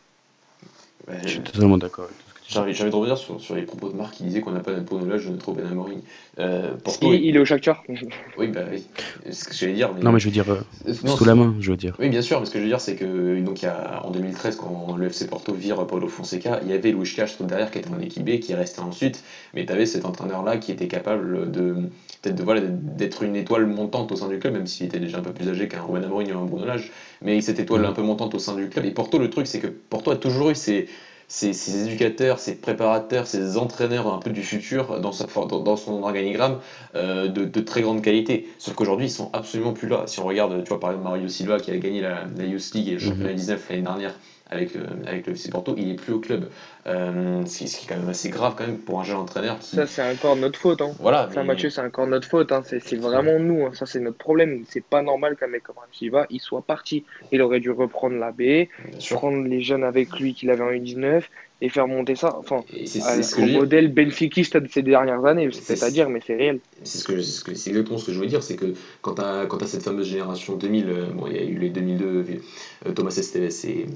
Je suis totalement d'accord avec tout J'ai envie, de revenir sur, sur les propos de Marc qui disait qu'on n'a pas notre knowledge de notre Amorim. Euh, Porto, Il, il est au Shakhtar. oui, bah oui, c'est ce que j'allais dire. Mais... Non, mais je veux dire, euh, Euh, non, sous la main, je veux dire. Oui, bien sûr, mais ce que je veux dire, c'est que donc, il y a, en 2013, quand le FC Porto vire Paulo Fonseca, il y avait Luis Castro derrière qui était en équipe B, qui est resté ensuite, mais tu avais cet entraîneur-là qui était capable de peut-être de, voilà, d'être une étoile montante au sein du club, même s'il était déjà un peu plus âgé qu'un Ruben Amorim ou un Bruno Lage, mais cette étoile un peu montante au sein du club. Et Porto, le truc, c'est que Porto a toujours eu ses, ses, ses éducateurs, ses préparateurs, ses entraîneurs un peu du futur dans, sa, dans, dans son organigramme euh, de, de, très grande qualité. Sauf qu'aujourd'hui, ils sont absolument plus là. Si on regarde, tu vois, par exemple, Mario Silva qui a gagné la, la Youth League et le championnat 19 l'année dernière avec, euh, avec le FC Porto, il est plus au club. Euh, ce, qui, ce, est quand même assez grave quand même pour un jeune entraîneur qui... Ça, c'est encore notre faute. Hein. Voilà. Ça, mais... Mathieu, c'est encore notre faute. Hein. C'est vraiment nous. Hein. Ça, c'est notre problème. C'est pas normal qu'un mec comme Silva, il soit parti. Il aurait dû reprendre la B, prendre les jeunes avec lui qu'il avait en U19 et faire monter ça. Enfin, c'est au modèle benfiquiste de ces dernières années, c'est à dire, mais c'est réel. C'est ce que, ce que, exactement ce que je veux dire, c'est que quand tu as, as, cette fameuse génération 2000, euh, bon, il y a eu les 2002, euh, Thomas Esteves et,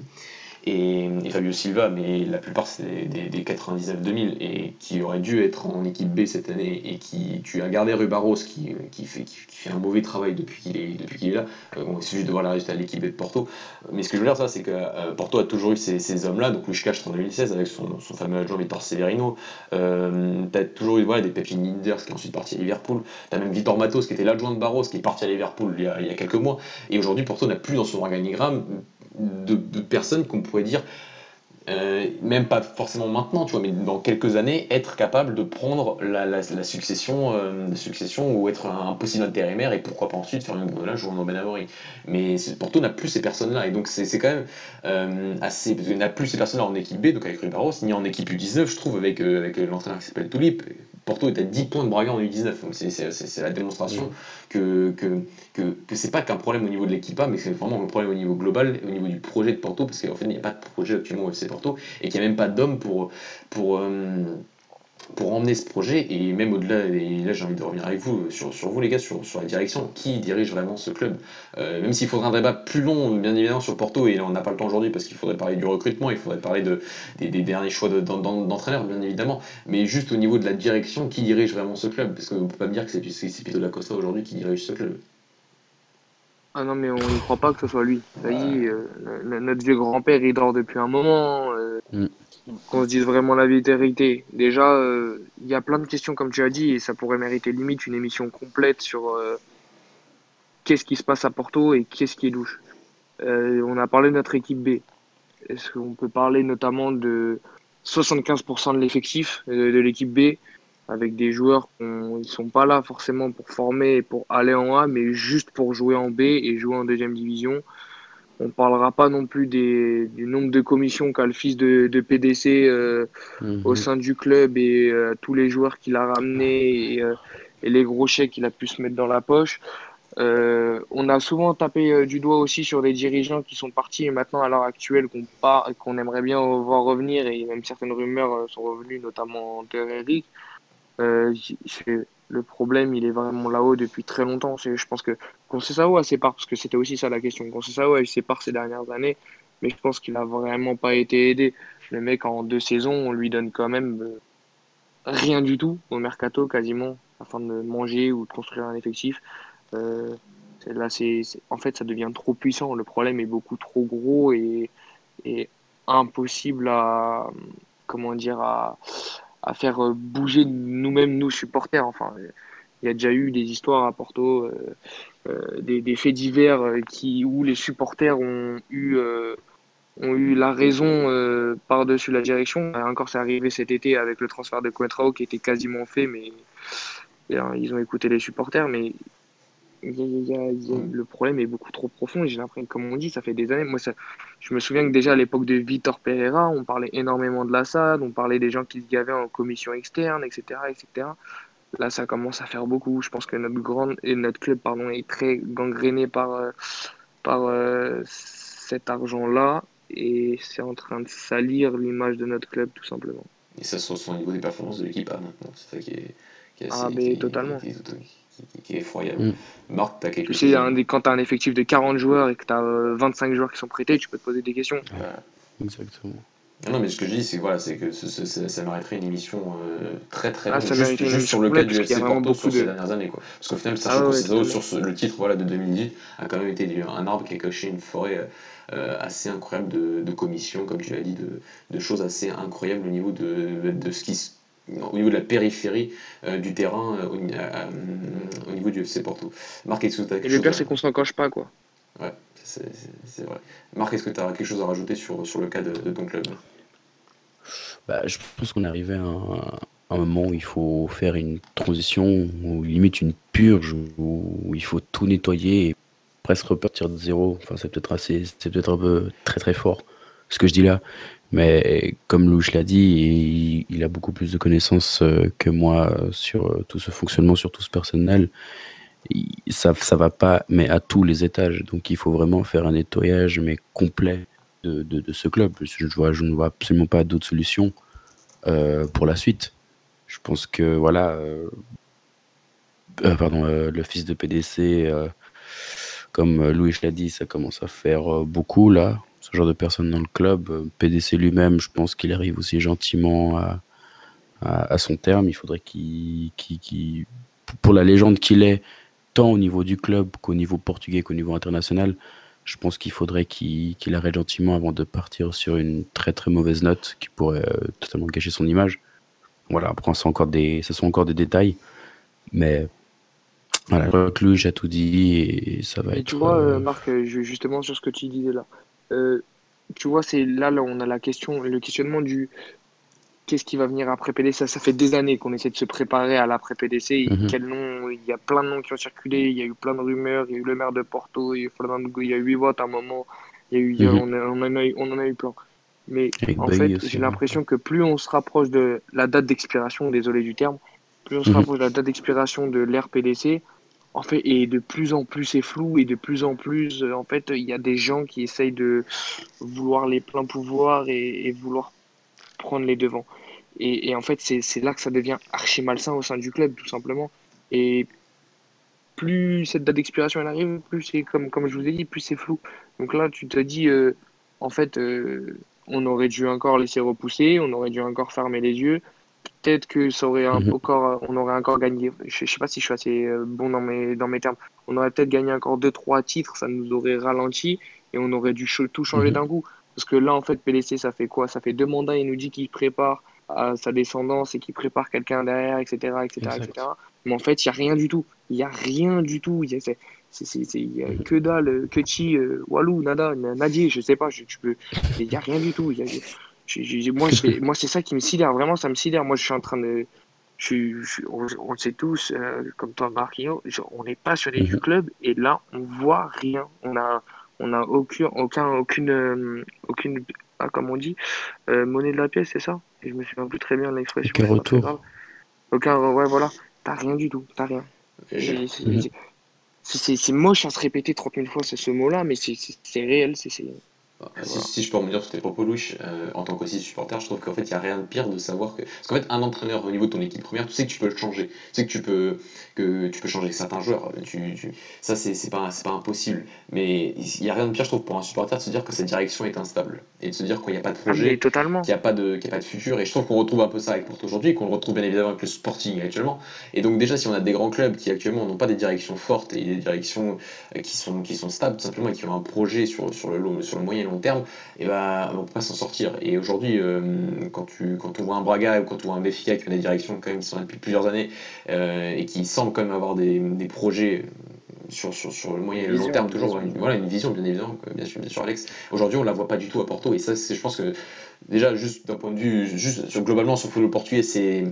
et, Fabio Silva, mais la plupart c'est des, des 99-2000 et qui auraient dû être en équipe B cette année et qui tu as gardé Rubaros qui, qui, fait, qui, fait un mauvais travail depuis qu'il est, depuis qu'il est là. Euh, bon, c'est juste de voir la résultat de l'équipe B de Porto. Mais ce que je veux dire, ça, c'est que euh, Porto a toujours eu ces, ces hommes-là, donc Luis Castro en 2016 avec son, son fameux adjoint Vitor Severino. Euh, tu as toujours eu voilà, des Pepin Linders qui est ensuite parti à Liverpool. Tu as même Vitor Matos qui était l'adjoint de Barros qui est parti à Liverpool il y a, il y a quelques mois. Et aujourd'hui, Porto n'a plus dans son organigramme de, personnes qu'on pourrait dire, euh, même pas forcément maintenant, tu vois, mais dans quelques années, être capable de prendre la, la, la succession, euh, succession ou être un possible intérimaire et pourquoi pas ensuite faire une jouer en Benamori. Mais Porto n'a plus ces personnes-là et donc c'est quand même euh, assez. Parce qu'il n'a plus ces personnes-là en équipe B, donc avec Rubaros, ni en équipe U19, je trouve, avec, avec l'entraîneur qui s'appelle Tulip. Porto est à 10 points de Braga en U19, donc c'est la démonstration que, que, que, que c'est pas qu'un problème au niveau de l'équipa, mais c'est vraiment un problème au niveau global, au niveau du projet de Porto, parce qu'en fait il n'y a pas de projet actuellement au FC Et qu'il n'y a même pas d'hommes pour, pour, euh, pour emmener ce projet, et même au-delà, et là j'ai envie de revenir avec vous, sur, sur vous les gars, sur, sur la direction, qui dirige vraiment ce club? Euh, Même s'il faudrait un débat plus long, bien évidemment, sur Porto, et là on n'a pas le temps aujourd'hui, parce qu'il faudrait parler du recrutement, il faudrait parler de, des, derniers choix d'entraîneurs, de, bien évidemment, mais juste au niveau de la direction, qui dirige vraiment ce club? Parce qu'on ne peut pas me dire que c'est Pito da Costa aujourd'hui qui dirige ce club. Ah non, mais on ne croit pas que ce soit lui. Ça y est, euh, notre vieux grand-père, il dort depuis un moment. Euh, mm. Qu'on se dise vraiment la vérité. Déjà, il euh, y a plein de questions, comme tu as dit, et ça pourrait mériter limite une émission complète sur euh, qu'est-ce qui se passe à Porto et qu'est-ce qui est louche. Euh, on a parlé de notre équipe B. Est-ce qu'on peut parler notamment de 75% de l'effectif de l'équipe B? Avec des joueurs qui ne sont pas là forcément pour former et pour aller en A, mais juste pour jouer en B et jouer en deuxième division. On ne parlera pas non plus des, du nombre de commissions qu'a le fils de, de PDC euh, -hmm. au sein du club et euh, tous les joueurs qu'il a ramenés et, euh, et, les gros chèques qu'il a pu se mettre dans la poche. Euh, on a souvent tapé euh, du doigt aussi sur des dirigeants qui sont partis et maintenant à l'heure actuelle qu'on qu'on aimerait bien voir revenir et même certaines rumeurs euh, sont revenues, notamment Eric. Euh, le problème, il est vraiment là-haut depuis très longtemps. Je pense que Conceição a ses parts, parce que c'était aussi ça la question. Conceição a eu ses parts ces dernières années, mais je pense qu'il n'a vraiment pas été aidé. Le mec, en deux saisons, on lui donne quand même euh, rien du tout au mercato, quasiment. afin de manger ou de construire un effectif. là, c'est, en fait, ça devient trop puissant. Le problème est beaucoup trop gros et, et impossible à, comment dire, à, à faire bouger nous-mêmes, nous supporters. Enfin, il y a déjà eu des histoires à Porto, euh, euh, des, faits divers euh, qui, où les supporters ont eu, ont eu la raison par-dessus la direction. Encore, c'est arrivé cet été avec le transfert de Coentrao qui était quasiment fait, mais ils ont écouté les supporters. Mais le problème est beaucoup trop profond. J'ai l'impression, comme on dit, ça fait des années. Moi, ça, je me souviens que déjà à l'époque de Vitor Pereira, on parlait énormément de l'Assad, on parlait des gens qui se gavaient en commission externe, etc., etc. Là, ça commence à faire beaucoup. Je pense que notre grande et notre club, pardon, est très gangréné par euh, par euh, cet argent-là et c'est en train de salir l'image de notre club, tout simplement. Et ça se ressent au niveau des performances de l'équipe maintenant. C'est ça qui est, qui est ah, mais totalement qui, est effroyable. Mm. Marc, tu as quelque tu sais, quand tu as un effectif de 40 joueurs et que tu as 25 joueurs qui sont prêtés, tu peux te poser des questions. Exactement. Non, mais ce que je dis, c'est voilà, c'est que ça mériterait une émission euh, très très ah, juste, juste sur le cas du FC Porto sur ces dernières années. Quoi. Parce qu'au final, sachant ah, sur le titre voilà, de 2010 a quand même été un arbre qui a caché une forêt euh, assez incroyable de, de commissions, comme tu l'as dit, de, de, choses assez incroyables au niveau de, de ce qui se au niveau de la périphérie euh, du terrain euh, au, niveau du FC Porto. Marc, est-ce que tu as quelque Et le pire, c'est qu'on s'en coche pas, quoi. Ouais, c'est vrai. Marc, est-ce que tu as quelque chose à rajouter sur, sur le cas de, ton club? Bah, Je pense qu'on est arrivé à un, moment où il faut faire une transition, ou limite une purge, où, il faut tout nettoyer et presque repartir de zéro. Enfin, c'est peut-être assez, c'est peut-être un peu très très fort ce que je dis là. Mais comme Louche l'a dit, il, a beaucoup plus de connaissances euh, que moi sur euh, tout ce fonctionnement, sur tout ce personnel. Ça, ça va pas, mais à tous les étages. Donc il faut vraiment faire un nettoyage, mais complet de, de, ce club. Je, vois, je ne vois absolument pas d'autre solution euh, pour la suite. Je pense que voilà, pardon, le fils de PDC, comme Louis l'a dit, ça commence à faire beaucoup là ce genre de personnes dans le club. Euh, PDC lui-même, je pense qu'il arrive aussi gentiment à, à, son terme. Il faudrait qu'il, pour la légende qu'il est, tant au niveau du club qu'au niveau portugais qu'au niveau international, je pense qu'il faudrait qu'il, arrête gentiment avant de partir sur une très très mauvaise note qui pourrait euh, totalement gâcher son image. Voilà, après, c'est encore des, ce sont encore des détails, mais voilà, Reclus, j'ai tout dit et ça va être. Tu vois, euh, Marc, justement sur ce que tu disais là, euh, tu vois, c'est là, là, on a la question, le questionnement du qu'est-ce qui va venir après PDC. Ça, fait des années qu'on essaie de se préparer à l'après-PDC. Mhm. Quel nom Il y a plein de noms qui ont circulé, il y a eu plein de rumeurs, il y a eu le maire de Porto, il y a eu, il y a eu 8 votes à un moment, il y a eu, on, en a eu, on en a eu plein. Mais en fait, j'ai l'impression que plus on se rapproche de la date d'expiration, désolé du terme, plus on se mhm. rapproche de la date d'expiration de l'ère PDC, en fait, et de plus en plus c'est flou et de plus en plus, euh, en fait, il y a des gens qui essayent de vouloir les pleins pouvoirs et, vouloir prendre les devants. Et, en fait, c'est là que ça devient archi malsain au sein du club, tout simplement. Et plus cette date d'expiration elle arrive, plus c'est comme, comme je vous ai dit, plus c'est flou. Donc là, tu te dis, euh, en fait, euh, on aurait dû encore laisser repousser, on aurait dû encore fermer les yeux peut-être que ça aurait mhm. encore, on aurait encore gagné. Je, ne sais pas si je suis assez euh, bon dans mes, dans mes termes. On aurait peut-être gagné encore 2-3 titres, ça nous aurait ralenti et on aurait dû tout changer mhm. d'un coup. Parce que là, en fait, PLC, ça fait quoi? Ça fait deux mandats, il nous dit qu'il prépare à sa descendance et qu'il prépare quelqu'un derrière, etc. etc., etc. Mais en fait, il n'y a rien du tout. Il n'y a rien du tout. Il n'y a, que dalle, que chi, euh, walou, nada, nadier, je sais pas. Je, peux... Il n'y a rien du tout. Il y a, moi, moi c'est ça qui me sidère, vraiment, ça me sidère. Moi, je suis en train de. Je, on, le sait tous, euh, comme toi, Marquinhos, on est passionné du mhm. club et là, on voit rien. On a, on a aucun, aucun, aucune, euh, aucune, ah, comme on dit, euh, monnaie de la pièce, c'est ça? Et Je me souviens plus très bien de l'expression. Aucun retour. Aucun, ouais, voilà. T'as rien du tout, t'as rien. C'est moche à se répéter 30 000 fois ce mot-là, mais c'est réel, c'est Si, je peux revenir sur tes propos, Louis, euh, en tant qu'aussi supporter, je trouve qu'en fait, il n'y a rien de pire de savoir que. Parce qu'en fait, un entraîneur au niveau de ton équipe première, tu sais que tu peux le changer. Tu sais que tu peux, que tu peux changer certains joueurs. Tu, tu... Ça, c'est pas, pas impossible. Mais il n'y a rien de pire, je trouve, pour un supporter de se dire que sa direction est instable. Et de se dire qu'il n'y a pas de projet, ah, qu'il n'y a, pas de, a pas de futur. Et je trouve qu'on retrouve un peu ça avec Porto aujourd'hui, qu'on le retrouve bien évidemment avec le Sporting actuellement. Et donc, déjà, si on a des grands clubs qui actuellement n'ont pas des directions fortes et des directions euh, qui sont, qui sont stables, tout simplement, et qui ont un projet sur, sur, le, sur le moyen long terme, et bah, on peut pas s'en sortir. Et aujourd'hui, euh, quand, tu, quand on voit un Braga ou quand on voit un Béfica qui a des directions quand même qui sont là depuis plusieurs années euh, et qui semblent quand même avoir des, des projets sur, sur, sur, le moyen et le long terme, toujours une, voilà, une vision, bien évidemment, bien sûr, bien sûr Alex. Aujourd'hui, on la voit pas du tout à Porto, et ça, c'est, je pense que déjà, juste d'un point de vue, juste sur, globalement, sur le portugais, c'est,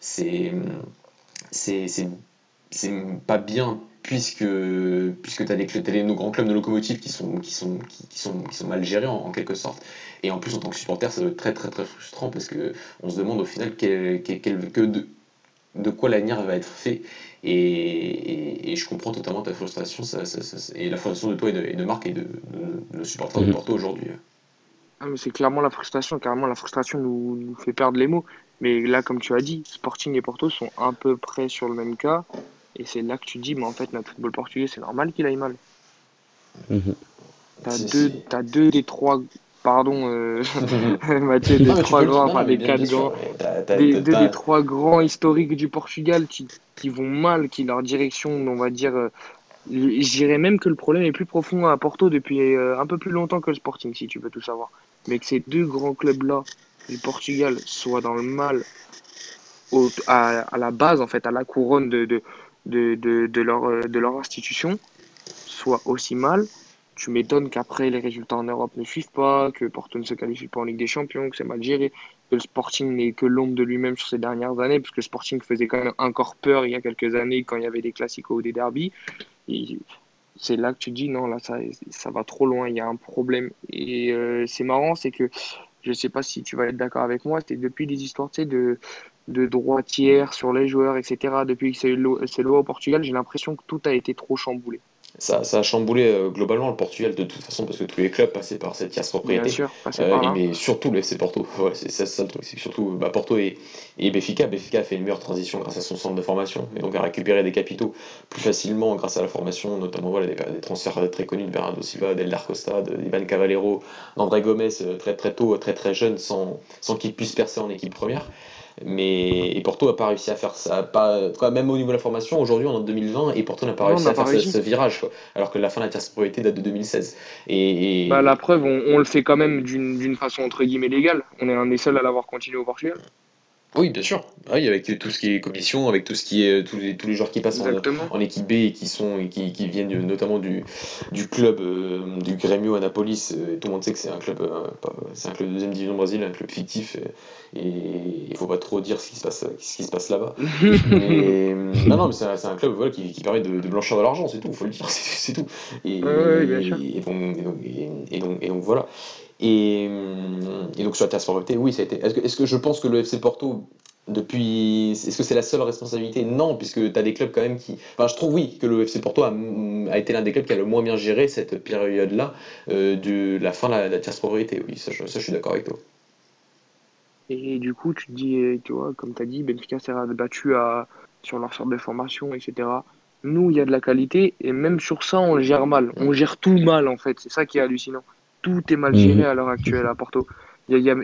c'est, c'est, c'est pas bien puisque, puisque tu as, les, nos grands clubs de locomotive qui sont, qui sont, qui, sont, qui sont mal gérés en, quelque sorte. Et en plus, en tant que supporter, ça doit être très très très frustrant parce qu'on se demande au final quel, quel, que de, de quoi l'avenir va être fait. Et, et, je comprends totalement ta frustration ça, ça, et la frustration de toi et de, et de Marc et de, de, de supporters de mhm. Porto aujourd'hui. Ah, c'est clairement la frustration, carrément la frustration nous, nous, fait perdre les mots. Mais là, comme tu as dit, Sporting et Porto sont à peu près sur le même cas. Et c'est là que tu dis, mais en fait, notre football portugais, c'est normal qu'il aille mal. Mhm. T'as deux, as deux des trois, pardon, euh, Mathieu, des trois grands, enfin des quatre grands, des, deux des trois grands historiques du Portugal qui, qui vont mal, qui leur direction, on va dire, euh, je dirais même que le problème est plus profond à Porto depuis euh, un peu plus longtemps que le Sporting, si tu veux tout savoir. Mais que ces deux grands clubs-là du Portugal soient dans le mal au, à, à, la base, en fait, à la couronne de, de de, de, de, leur, euh, de leur institution soit aussi mal. Tu m'étonnes qu'après les résultats en Europe ne suivent pas, que Porto ne se qualifie pas en Ligue des Champions, que c'est mal géré, que le Sporting n'est que l'ombre de lui-même sur ces dernières années, puisque le Sporting faisait quand même encore peur il y a quelques années quand il y avait des classiques ou des derbies. C'est là que tu dis non, là ça, ça va trop loin, il y a un problème. Et euh, c'est marrant, c'est que je ne sais pas si tu vas être d'accord avec moi, c'était depuis des histoires de, de droitière sur les joueurs, etc. Depuis que c'est loi au Portugal, j'ai l'impression que tout a été trop chamboulé. Ça, ça a chamboulé euh, globalement le Portugal de toute façon parce que tous les clubs passaient par cette tierce propriété. Bien sûr, euh, mais surtout le FC Porto. c'est ça, le truc, c'est surtout bah, Porto et, et Benfica. Benfica a fait une meilleure transition grâce à son centre de formation et donc a récupéré des capitaux plus facilement grâce à la formation, notamment voilà, des, transferts très connus de Bernardo Silva, d'Eldar Costa, d'Ivan Cavallero, d'André Gomez euh, très très tôt, très très jeune, sans, sans qu'il puisse percer en équipe première. Mais et Porto n'a pas réussi à faire ça. Pas, même au niveau de la formation, aujourd'hui on est en 2020 et Porto n'a pas réussi à faire ce, virage. Alors que la fin de la tierce date de 2016. Et, Bah, la preuve, on, on, le fait quand même d'une façon entre guillemets légale. On est un des seuls à l'avoir continué au Portugal. Oui, bien sûr. Ah oui, avec tout ce qui est commission, avec tout ce qui est tous les, tous les joueurs qui passent en, équipe B et qui sont et qui, qui viennent notamment du, du club euh, du Grêmio Anapolis. Euh, tout le monde sait que c'est un club, euh, c'est un club de deuxième division Brésil, un club fictif. et il faut pas trop dire ce qui se passe, ce qui se passe là-bas. non, non, mais c'est un, un, club voilà, qui, qui permet de, de, blanchir de l'argent, c'est tout. Il faut le dire, c'est tout. Et, et, donc, et, donc, et donc voilà. Et, et, donc sur la transformabilité, oui, ça a été. Est-ce que, est que, je pense que le FC Porto, depuis. Est-ce que c'est la seule responsabilité? Non, puisque tu as des clubs quand même qui. Enfin, je trouve oui que le FC Porto a, a été l'un des clubs qui a le moins bien géré cette période-là euh, de la fin de la, la Oui, ça, je, ça, je suis d'accord avec toi. Et du coup, tu te dis, tu vois, comme tu as dit, Benfica s'est battu à, sur leur sorte de formation, etc. Nous, il y a de la qualité, et même sur ça, on le gère mal. On gère tout mal, en fait. C'est ça qui est hallucinant tout est mal géré mhm. à l'heure actuelle à Porto. Il y a,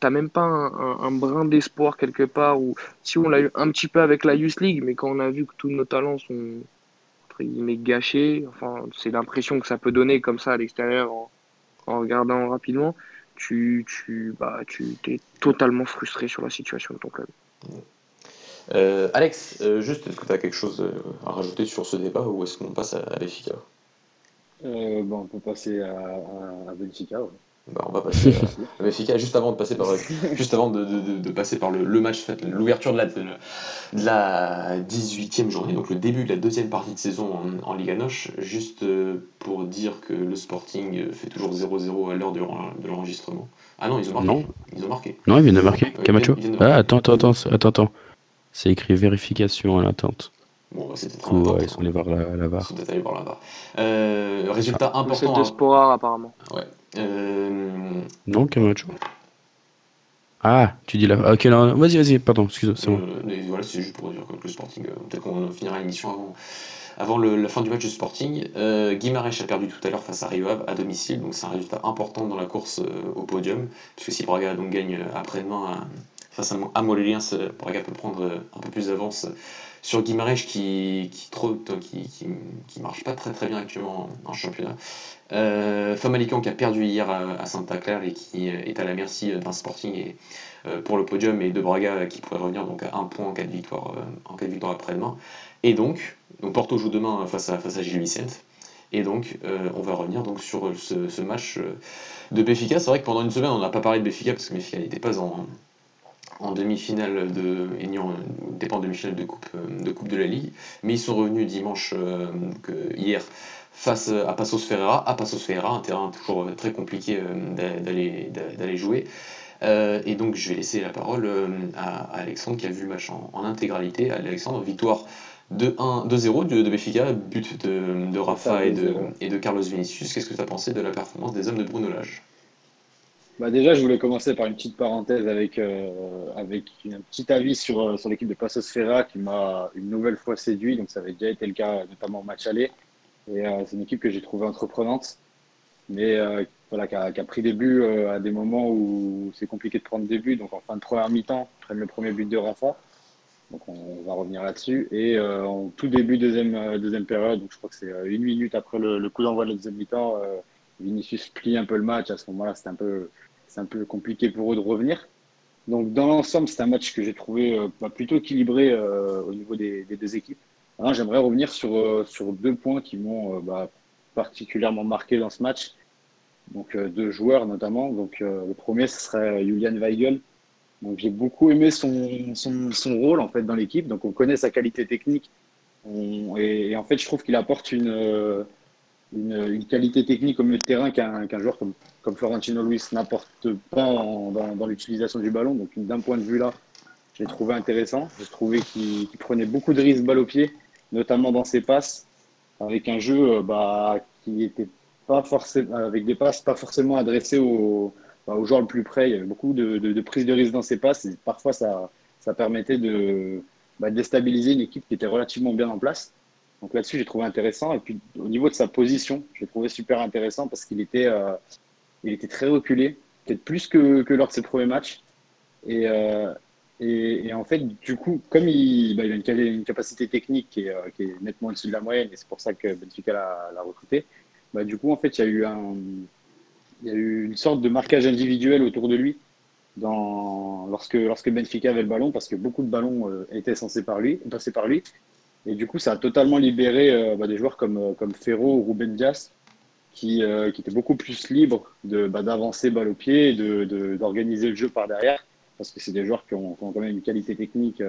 T'as même pas un, brin d'espoir quelque part ou si on l'a eu un petit peu avec la Youth League, mais quand on a vu que tous nos talents sont entre guillemets gâchés, enfin c'est l'impression que ça peut donner comme ça à l'extérieur en, regardant rapidement, tu tu bah tu es totalement frustré sur la situation de ton club. Euh, Alex, euh, juste est-ce que tu as quelque chose à rajouter sur ce débat ou est-ce qu'on passe à, à euh, bon, on peut passer à, à, Benfica. Bah, on va passer à Benfica juste avant de passer par, juste avant de, de, de passer par le, le match, l'ouverture de la, de la 18e journée, donc le début de la deuxième partie de saison en, en Liga Noche, juste euh, pour dire que le Sporting fait toujours 0-0 à l'heure de, de l'enregistrement. Ah non, ils ont marqué. Non. Ils ont marqué. Non, ils viennent de marquer. Camacho. Ah, attends, attends, attends, attends. C'est écrit vérification à l'attente. Bon, bah, c'était ils sont allés voir la, la Ils VAR. sont peut-être allés voir la VAR. Euh, résultat set important. de hein. Sporar, apparemment. Ouais. Euh, Non, Camacho Ah, tu dis là. ah, Ok, non, vas-y, vas-y, pardon, excuse-moi, c'est bon. Euh, voilà, c'est juste pour dire que le Sporting, euh, peut-être qu'on finira l'émission avant, avant le- la fin du match du Sporting. Euh, Guimarães a perdu tout à l'heure face à Rio Ave à domicile, donc c'est un résultat important dans la course euh, au podium, puisque si Braga donc, gagne après-demain à- face à, à Moléliens, Braga peut prendre un peu plus d'avance sur Guimarães qui, qui, trop, qui, qui, qui marche pas très très bien actuellement en, championnat. Euh, Famalicão qui a perdu hier à, Santa Clara et qui euh, est à la merci d'un Sporting et, euh, pour le podium et de Braga euh, qui pourrait revenir donc à un point en cas de victoire, euh, en après-demain. Et donc, donc Porto joue demain euh, face à, face à Gil Vicente. Et donc, euh, on va revenir donc sur euh, ce, ce match euh, de Béfica. C'est vrai que pendant une semaine, on n'a pas parlé de Béfica parce que Béfica n'était pas en, en demi-finale de en demi-finale de coupe de coupe de la Ligue, mais ils sont revenus dimanche euh, donc, hier face à Passos Ferreira, à Passos Ferreira, un terrain toujours euh, très compliqué euh, d'a- d'aller d'a- d'aller jouer. Euh, et donc je vais laisser la parole à, à Alexandre qui a vu le match en, en intégralité. Alexandre, victoire 2-1, 2-0 de, de Benfica, but de, de Rafa et de, 2-0. et de Carlos Vinicius. Qu'est-ce que tu as pensé de la performance des hommes de Bruno Lage? Bah déjà, je voulais commencer par une petite parenthèse avec, euh, avec un petit avis sur, euh, sur l'équipe de Passos Ferreira qui m'a une nouvelle fois séduit. Donc, ça avait déjà été le cas, notamment au match aller. Et euh, c'est une équipe que j'ai trouvée entreprenante, mais euh, voilà, qui a, qui a pris des buts euh, à des moments où c'est compliqué de prendre des buts. Donc, en fin de première mi-temps, ils prennent le premier but de Rafa. Donc, on, va revenir là-dessus. Et euh, en tout début deuxième, deuxième période, donc je crois que c'est une minute après le, coup d'envoi de la deuxième mi-temps, Vinicius plie un peu le match. À ce moment-là, c'était un peu c'est un peu compliqué pour eux de revenir. Donc, dans l'ensemble, c'est un match que j'ai trouvé euh, bah, plutôt équilibré euh, au niveau des, deux équipes. Alors, J'aimerais revenir sur, euh, sur deux points qui m'ont bah, particulièrement marqué dans ce match. Donc, deux joueurs notamment. Donc, le premier, ce serait Julian Weigel. Donc, j'ai beaucoup aimé son, son, son rôle en fait dans l'équipe. Donc, on connaît sa qualité technique. Et, en fait, je trouve qu'il apporte une, une, qualité technique au milieu de terrain qu'un joueur comme, comme Florentino Luis n'apporte pas dans, l'utilisation du ballon. Donc, d'un point de vue là, je l'ai trouvé intéressant. J'ai trouvé qu'il prenait beaucoup de risques balle au pied, notamment dans ses passes, avec un jeu euh, bah, qui était pas forcément avec des passes pas forcément adressées aux, bah, aux joueurs le plus près. Il y avait beaucoup de, de, de risque dans ses passes parfois ça, ça permettait de bah, déstabiliser une équipe qui était relativement bien en place. Donc là-dessus, j'ai trouvé intéressant. Et puis au niveau de sa position, j'ai trouvé super intéressant parce qu'il était, euh, il était très reculé, peut-être plus que, que lors de ses premiers matchs. Et, euh, et, en fait, du coup, comme il, bah, a une, capacité technique qui est, euh, qui est nettement au-dessus de la moyenne, et c'est pour ça que Benfica l'a recruté, bah, du coup, en fait, il y a eu un, il y a eu une sorte de marquage individuel autour de lui lorsque, lorsque Benfica avait le ballon, parce que beaucoup de ballons étaient censés par lui, passés par lui. Et du coup, ça a totalement libéré euh, bah, des joueurs comme, euh, comme Ferro ou Ruben Dias, qui, euh, qui étaient beaucoup plus libres de, bah, d'avancer balle au pied et de, d'organiser le jeu par derrière, parce que c'est des joueurs qui ont, quand même une qualité technique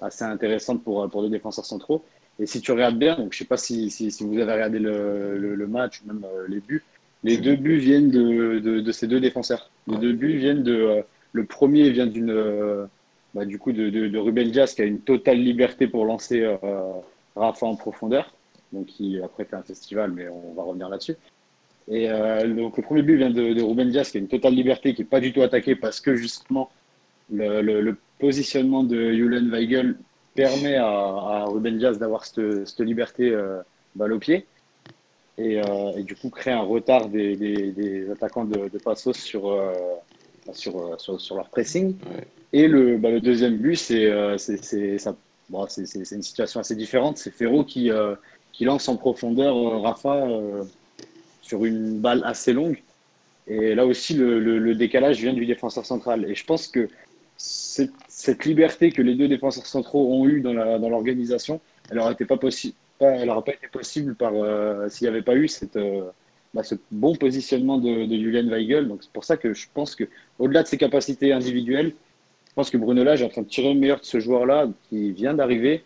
assez intéressante pour, pour des défenseurs centraux. Et si tu regardes bien, donc je sais pas si, si, vous avez regardé le, le, match ou même les buts, les deux buts viennent de, de, de ces deux défenseurs. Les deux buts viennent de. le premier vient d'une. Bah, du coup, de, Ruben Dias qui a une totale liberté pour lancer euh, Rafa en profondeur. Donc, qui après fait un festival, mais on va revenir là-dessus. Et euh, donc, le premier but vient de, Ruben Dias qui a une totale liberté, qui n'est pas du tout attaqué parce que justement, le, positionnement de Julian Weigel permet à, Ruben Dias d'avoir cette, liberté euh, balle au pied. Et, euh, du coup, crée un retard des, attaquants de, Passos sur, sur, sur, leur pressing. Et le, bah, le deuxième but, c'est euh, bon, une situation assez différente. C'est Ferro qui, euh, qui lance en profondeur euh, Rafa euh, sur une balle assez longue. Et là aussi, le, décalage vient du défenseur central. Et je pense que cette, liberté que les deux défenseurs centraux ont eue dans la- dans l'organisation, elle n'aurait pas, pas, pas été possible par s'il n'y avait pas eu cette, bah, ce bon positionnement de, de Julian Weigel. Donc c'est pour ça que je pense que au-delà de ses capacités individuelles, pense que Bruno Lage est en train de tirer le meilleur de ce joueur-là qui vient d'arriver.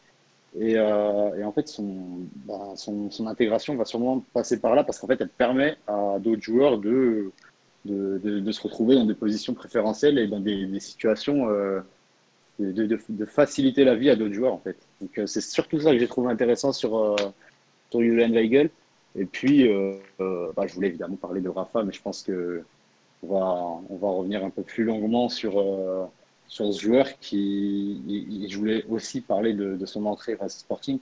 Et, euh, en fait, son, bah, son, son intégration va sûrement passer par là parce qu'en fait, elle permet à d'autres joueurs de, de, de, de se retrouver dans des positions préférentielles et dans des, situations euh, de, faciliter la vie à d'autres joueurs en fait. Donc euh, c'est surtout ça que j'ai trouvé intéressant sur, sur Julian Weigel. Et puis, bah, je voulais évidemment parler de Rafa, mais je pense que on va, on va revenir un peu plus longuement sur, sur ce joueur qui. je voulais aussi parler de, son entrée face Sporting.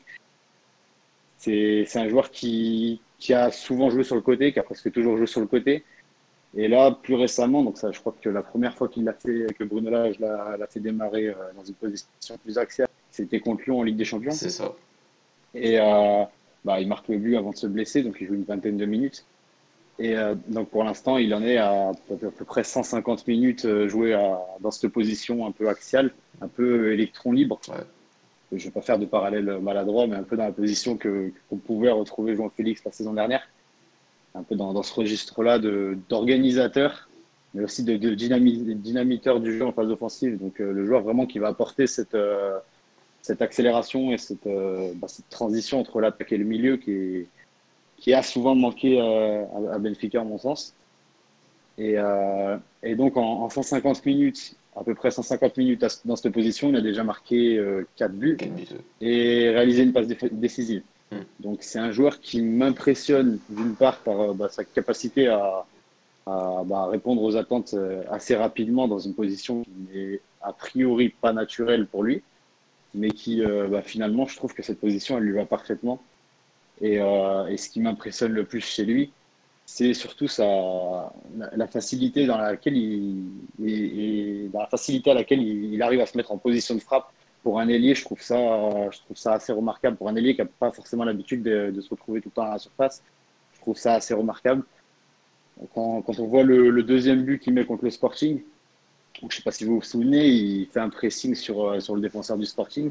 C'est un joueur qui, qui a souvent joué sur le côté, qui a presque toujours joué sur le côté, et là, plus récemment, donc ça, je crois que la première fois qu'il l'a fait, que Bruno Lage l'a fait démarrer euh, dans une position plus axiale, c'était contre Lyon en Ligue des Champions. C'est ça. Et euh, bah, il marque le but avant de se blesser, donc il joue une vingtaine de minutes. Et euh, donc pour l'instant, il en est à, à peu près 150 minutes jouées dans cette position un peu axiale, un peu électron libre. Ouais. Je ne vais pas faire de parallèle maladroit, mais un peu dans la position que qu'on pouvait retrouver Jean Félix la saison dernière un peu dans, ce registre-là d'organisateur, mais aussi de, de dynamiteur du jeu en phase offensive. Donc euh, le joueur vraiment qui va apporter cette, euh, cette accélération et cette, euh, bah, cette transition entre l'attaque et le milieu qui, qui a souvent manqué à, Benfica, à mon sens. Et, et donc en, 150 minutes, à peu près 150 minutes dans cette position, il a déjà marqué 4 buts et réalisé une passe décisive. Mm. Donc c'est un joueur qui m'impressionne d'une part par euh, bah, sa capacité à, bah, répondre aux attentes euh, assez rapidement dans une position qui n'est a priori pas naturelle pour lui, mais qui euh, bah, finalement je trouve que cette position elle lui va parfaitement. Et, et ce qui m'impressionne le plus chez lui, c'est surtout sa, la, facilité à laquelle il, arrive à se mettre en position de frappe pour un ailier, je trouve ça, je trouve ça assez remarquable. Pour un ailier qui n'a pas forcément l'habitude de, se retrouver tout le temps à la surface, je trouve ça assez remarquable. Quand, quand on voit le, deuxième but qu'il met contre le Sporting, je ne sais pas si vous vous souvenez, il fait un pressing sur, euh, sur le défenseur du Sporting.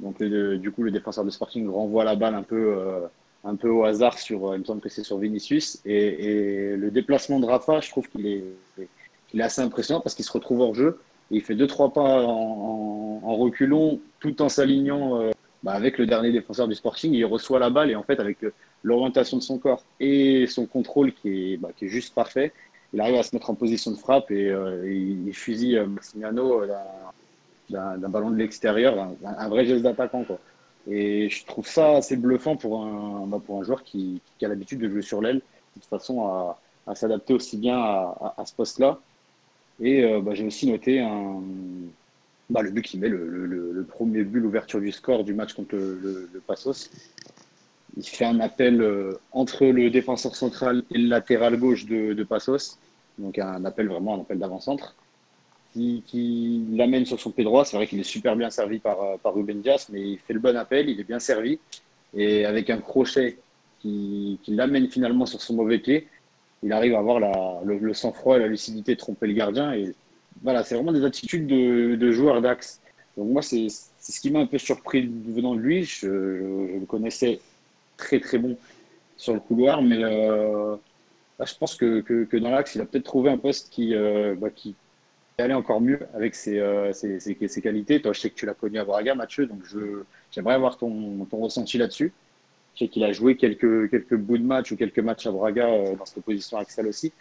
Donc du coup, le défenseur du Sporting renvoie la balle un peu, euh, un peu au hasard sur, euh, il me semble que c'est sur Vinicius. Et, le déplacement de Rafa, je trouve qu'il est, qu'il est assez impressionnant parce qu'il se retrouve hors jeu il fait deux trois pas en, en, reculons tout en s'alignant euh, bah, avec le dernier défenseur du Sporting. Il reçoit la balle et en fait avec l'orientation de son corps et son contrôle qui est, bah, qui est juste parfait, il arrive à se mettre en position de frappe et, euh, il, fusille euh, Massimiliano d'un ballon de l'extérieur, un, vrai geste d'attaquant. Et je trouve ça assez bluffant pour un, bah, pour un joueur qui, qui a l'habitude de jouer sur l'aile, de toute façon à, à s'adapter aussi bien à, à, ce poste-là. Et euh, bah, j'ai aussi noté un, bah, le but qui met le, premier but, l'ouverture du score du match contre le, Passos. Il fait un appel euh, entre le défenseur central et le latéral gauche de, Passos. Donc un appel vraiment, un appel d'avant-centre. Qui, l'amène sur son pied droit. C'est vrai qu'il est super bien servi par, euh, par Ruben Dias, mais il fait le bon appel, il est bien servi. Et avec un crochet qui, qui l'amène finalement sur son mauvais pied, il arrive à avoir la, le, sang-froid et la lucidité de tromper le gardien. Et voilà, c'est vraiment des attitudes de, de joueur d'axe. Donc moi, c'est ce qui m'a un peu surpris venant de lui. Je, le connaissais très très bon sur le couloir, mais euh, je pense que, que, dans l'axe, il a peut-être trouvé un poste qui, euh, bah, qui allait encore mieux avec ses, euh, ses, ses, qualités. Toi, je sais que tu l'as connu à Braga, Mathieu, donc j'aimerais avoir ton, ton ressenti là-dessus. Je sais qu'il a joué quelques, quelques bouts de match ou quelques matchs à Braga euh, dans cette position Axel aussi.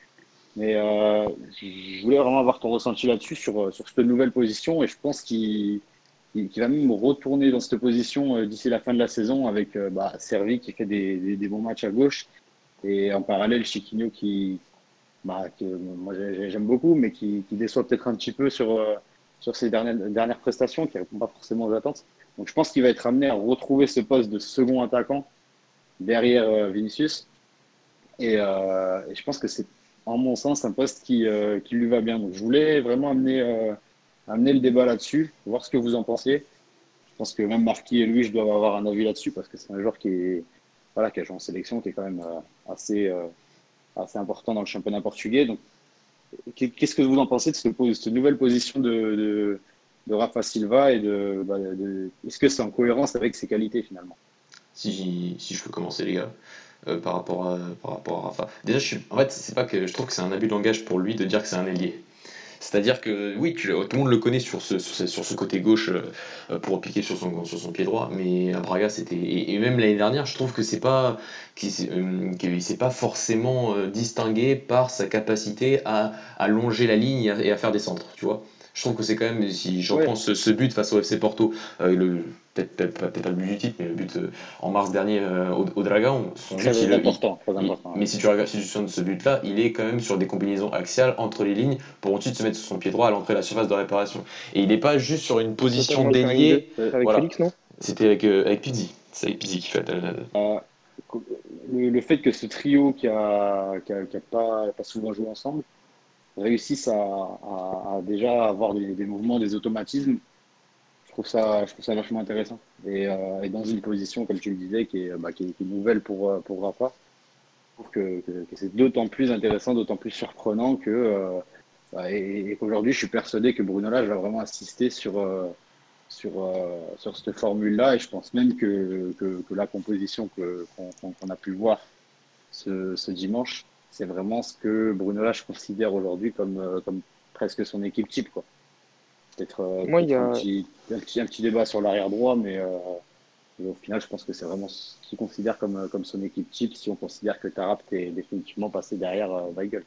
Mais euh, je voulais vraiment avoir ton ressenti là-dessus, sur, sur cette nouvelle position. Et je pense qu'il va même retourner dans cette position d'ici la fin de la saison avec bah, Servi qui fait des, des, bons matchs à gauche. Et en parallèle, Chiquinho qui, bah, que moi j'aime beaucoup, mais qui, déçoit peut-être un petit peu sur, sur ses dernières, dernières prestations, qui ne répond pas forcément aux attentes. Donc je pense qu'il va être amené à retrouver ce poste de second attaquant derrière euh, Vinicius. Euh, et, je pense que c'est, en mon sens, un poste qui, euh, qui lui va bien. Donc, je voulais vraiment amener, amener le débat là-dessus, voir ce que vous en pensiez. Je pense que même Marquis et lui, je dois avoir un avis là-dessus parce que c'est un joueur qui, est, voilà, qui a joué en sélection, qui est quand même assez, assez important dans le championnat portugais. Donc, qu'est-ce que vous en pensez de cette, nouvelle position de, Rafa Silva et de, bah, de est-ce que c'est en cohérence avec ses qualités finalement? Si, je peux commencer, les gars. Euh, par, rapport à, par rapport Rafa. Déjà, je suis, pas que je trouve que c'est un abus de langage pour lui de dire que c'est un ailier. C'est-à-dire que oui, tout le monde le connaît sur ce, côté gauche euh, pour piquer sur son, pied droit, mais à Braga c'était et, même l'année dernière, je trouve que c'est pas qu'il s'est pas forcément euh, distingué par sa capacité à, à longer la ligne et à, faire des centres, tu vois. Je trouve que c'est quand même, si je reprends ce, ce, but face au FC Porto, euh, le, peut-être peut pas le but du titre, mais le but euh, en mars dernier euh, au, au, Dragon, son très, but, important, mais si tu regardes si tu ce but-là, il est quand même sur des combinaisons axiales entre les lignes pour ensuite se mettre sur son pied droit à l'entrée de la surface de réparation. Et il n'est pas juste sur une position déliée. Avec voilà. Félix, non? C'était avec, avec Pizzi. C'est avec Pizzi qui fait la, le, fait que ce trio qui a, qui a, qui a pas, pas souvent joué ensemble réussissent à, déjà avoir des, mouvements, des automatismes, je trouve ça, je trouve ça vachement intéressant. Et, euh, dans une position, comme tu le disais, qui est, bah, qui est, nouvelle pour, euh, pour Rafa, je trouve que, c'est d'autant plus intéressant, d'autant plus surprenant que. Euh, et, et qu'aujourd'hui, je suis persuadé que Bruno Lage va vraiment assister sur, sur, sur cette formule-là. Et je pense même que, que, la composition qu'on qu a pu voir ce dimanche c'est vraiment ce que Bruno Lage considère aujourd'hui comme, euh, comme presque son équipe type. Peut-être euh, peut a... un, petit, un, petit, un, petit, débat sur l'arrière droit, mais euh, au final, je pense que c'est vraiment ce qu'il considère comme, comme son équipe type si on considère que Tarap est définitivement passé derrière euh, Weigel.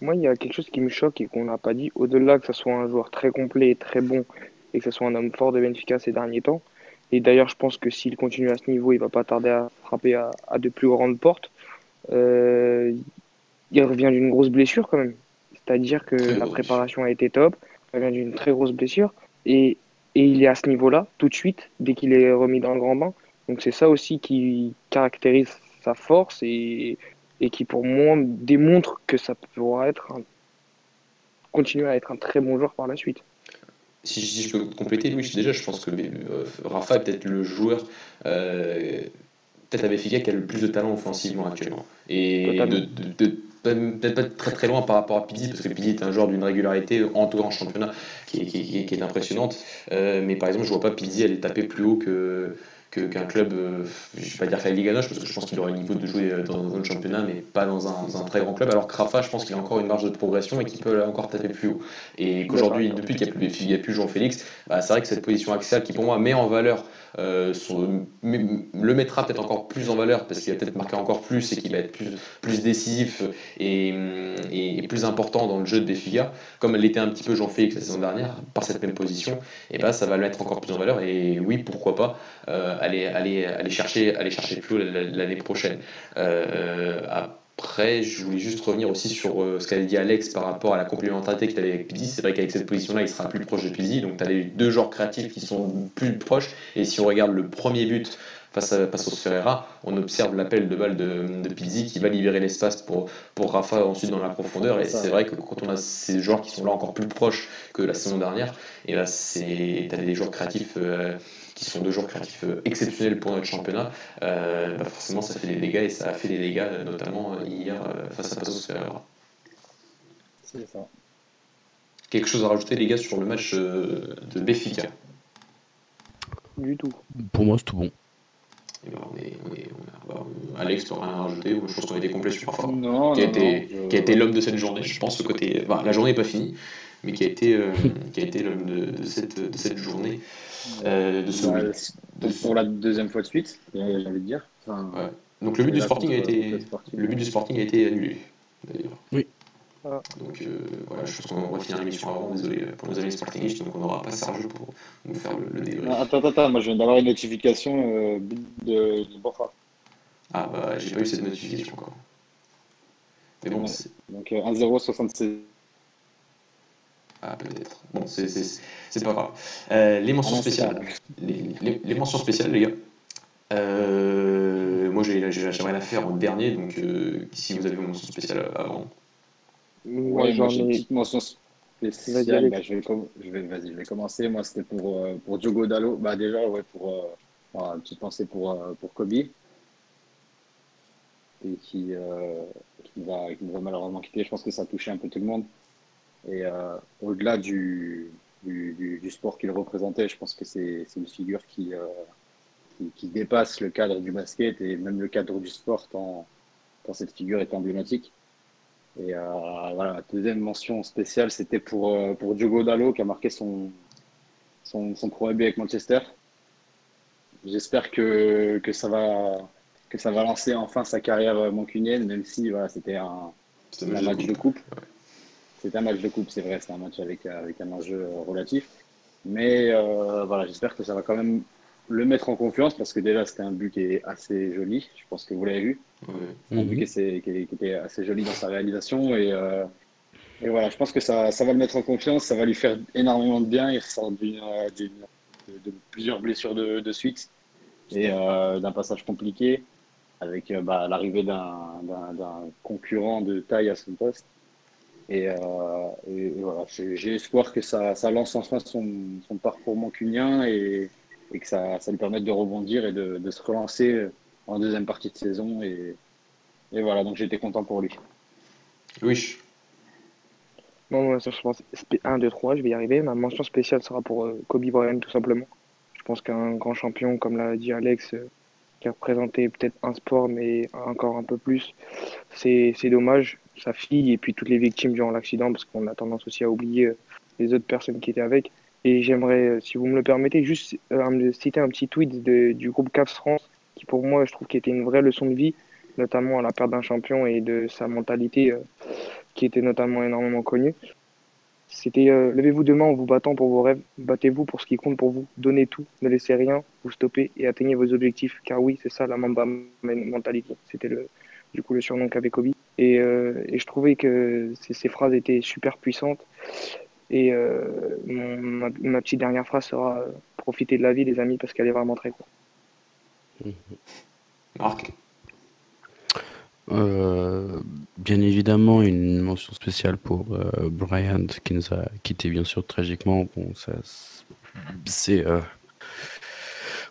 Moi, il y a quelque chose qui me choque et qu'on n'a pas dit. Au-delà que ce soit un joueur très complet et très bon et que ce soit un homme fort de Benfica ces derniers temps, et d'ailleurs, je pense que s'il continue à ce niveau, il va pas tarder à frapper à, à de plus grandes portes. Euh, il revient d'une grosse blessure quand même. C'est-à-dire que la préparation a été top. Il revient d'une très grosse blessure. Et, et il est à ce niveau-là tout de suite, dès qu'il est remis dans le grand bain. Donc c'est ça aussi qui caractérise sa force et, et qui pour moi démontre que ça pourra être un, continuer à être un très bon joueur par la suite. Si, si je peux compléter, Louis, déjà je pense que euh, Rafa est peut-être le joueur euh, peut-être avec Benfica qui a le plus de talent offensivement actuellement. Et de, de, de peut-être pas très très loin par rapport à Pizzi, parce que Pizzi est un joueur d'une régularité, en tout cas en championnat, qui est, qui, qui est impressionnante. Euh, mais par exemple, je vois pas Pizzi aller taper plus haut que, qu'un club, euh, je ne vais pas dire que la Ligue Noche, parce que je pense qu'il aurait le niveau de jouer dans un championnat, mais pas dans un, dans un très grand club. Alors que Rafa, je pense qu'il a encore une marge de progression et qu'il peut encore taper plus haut. Et qu'aujourd'hui, depuis qu'il n'y a, a, plus Jean-Félix, bah, c'est vrai que cette position axiale qui pour moi met en valeur, euh, le mettra peut-être encore plus en valeur, parce qu'il va peut-être marquer encore plus et qu'il va être plus, plus décisif et, et, plus important dans le jeu de Béfiga, comme l'était un petit peu Jean-Félix la saison dernière, par cette même position, et bah, ça va le mettre encore plus en valeur. Et oui, pourquoi pas. Euh, aller, aller, aller, chercher, aller chercher plus l'année prochaine. Euh, après, je voulais juste revenir aussi sur euh, ce qu'avait dit Alex par rapport à la complémentarité qu'il avait avec Pizzi. C'est vrai qu'avec cette position-là, il sera plus proche de Pizzi. Donc, tu as les deux genres créatifs qui sont plus proches. Et si on regarde le premier but face à Passos Ferreira, on observe l'appel de balle de, de Pizzi qui va libérer l'espace pour, pour Rafa ensuite dans la profondeur. Et c'est vrai que quand on a ces joueurs qui sont là encore plus proches que la saison dernière, et là, tu as des joueurs créatifs. Euh, qui sont deux joueurs créatifs euh, exceptionnels pour notre championnat, euh, bah forcément ça fait des dégâts et ça a fait des dégâts euh, notamment hier face à Passos Ferreira. C'est ça. Quelque chose à rajouter les gars sur le match de Béfica Du tout. Pour moi c'est tout bon. Et ben on est, on est, on a, bah, Alex, tu rien à rajouter Je pense qu'on a été complet sur Rafa, non, qui a non, été, non, je... qui a été l'homme de cette journée. Je pense ce côté. Enfin, la journée n'est pas finie, mais qui a été, euh, qui a été l'homme de, de, cette, de cette journée. Euh, de ce bah, de pour la deuxième fois de suite, j'ai envie de dire. Enfin, ouais. Donc le but du Sporting a été, le but du Sporting a été annulé. Oui. Ah. Donc euh, voilà, je pense qu'on va finir l'émission avant, désolé pour nos amis sportingistes, donc on n'aura pas Serge pour nous faire le, le débrief. Ah, attends, attends, moi je viens d'avoir une notification euh, de, de Borja. Ah bah j'ai pas eu cette notification encore. Mais bon. Donc euh, 1-0-76. Ah, peut-être. Bon, c'est pas grave. Euh, les mentions spéciales. Les, les, les, mentions spéciales, les gars. Euh, moi, j'aimerais la faire en dernier, donc euh, si vous avez une mention spéciale avant. Ouais, j'en ai une petite mention spéciale. Bah, je, vais je, vais, je vais commencer. Moi, c'était pour, euh, pour Diogo Dallo. Bah, déjà, ouais, pour euh, une petite pensée pour, euh, pour Kobe. Et qui, qui, va, qui va malheureusement quitter. Je pense que ça a touché un peu tout le monde. Et euh, au-delà du, du, du, du, sport qu'il représentait, je pense que c'est une figure qui, euh, qui, qui, dépasse le cadre du basket et même le cadre du sport tant, tant cette figure est emblématique. Et euh, voilà, deuxième mention spéciale, c'était pour, pour Diogo Dallo qui a marqué son, son, son premier but avec Manchester. J'espère que, que, ça va, que ça va lancer enfin sa carrière mancunienne, même si voilà, c'était un, un match de coupe. C'était un match de coupe, c'est vrai, c'est un match avec, avec un enjeu relatif. Mais voilà, j'espère que ça va quand même le mettre en confiance parce que déjà c'était un but qui est assez joli. Je pense que vous l'avez vu. Un but qui, était assez joli dans sa réalisation et, euh, et voilà, je pense que ça, ça, va le mettre en confiance, ça va lui faire énormément de bien. Il ressort euh, de, de, plusieurs blessures de, de suite et euh, d'un passage compliqué avec bah, l'arrivée d'un concurrent de taille à son poste. Et, et voilà, j'ai espoir que ça, ça lance enfin son, son parcours mancunien et, et que ça, ça lui permette de rebondir et de, de, se relancer en deuxième partie de saison. Et, et voilà, donc j'étais content pour lui. Oui. Bon, je pense 1, 2, 3, je vais y arriver. Ma mention spéciale sera pour euh, Kobe Bryant, tout simplement. Je pense qu'un grand champion, comme l'a dit Alex, euh, qui a représenté peut-être un sport, mais encore un peu plus, c'est dommage. Sa fille et puis toutes les victimes durant l'accident, parce qu'on a tendance aussi à oublier euh, les autres personnes qui étaient avec. Et j'aimerais, euh, si vous me le permettez, juste euh, citer un petit tweet de, du groupe CAF France, qui pour moi, je trouve qui était une vraie leçon de vie, notamment à la perte d'un champion et de sa mentalité, qui était notamment énormément connue. C'était levez-vous demain en vous battant pour vos rêves, battez-vous pour ce qui compte pour vous, donnez tout, ne laissez rien vous stopper et atteignez vos objectifs. Car oui, c'est ça la Mamba mentalité. C'était le, du coup le surnom qu'avait Kobe. Et, et je trouvais que ces, ces phrases étaient super puissantes et euh, ma, petite dernière phrase sera euh, profiter de la vie, les amis, parce qu'elle est vraiment très courte. Mhm. Marc euh, bien évidemment, une mention spéciale pour Brian qui nous a quitté bien sûr tragiquement. Bon, ça, c'est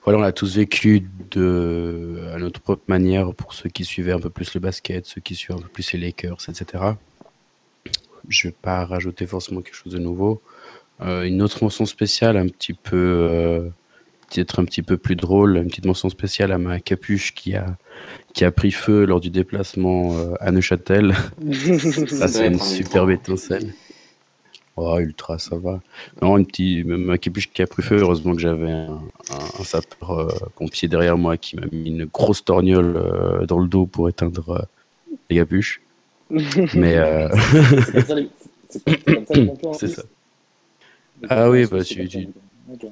voilà, on l'a tous vécu de à notre propre manière. Pour ceux qui suivaient un peu plus le basket, ceux qui suivaient un peu plus les Lakers, etc je vais pas rajouter forcément quelque chose de nouveau. Euh, une autre mention spéciale, un petit peu, euh, peut-être un petit peu plus drôle, une petite mention spéciale à ma capuche qui a, qui a pris feu lors du déplacement euh, à Neuchâtel. ça, c'est une superbe étincelle. Oh, ultra, ça va. Non, une petite, ma capuche qui a pris feu, heureusement que j'avais un, un, sapeur pompier derrière moi qui m'a mis une grosse torgnole dans le dos pour éteindre les capuches. Mais. Euh... C'est ça. Ah oui, bah, tu,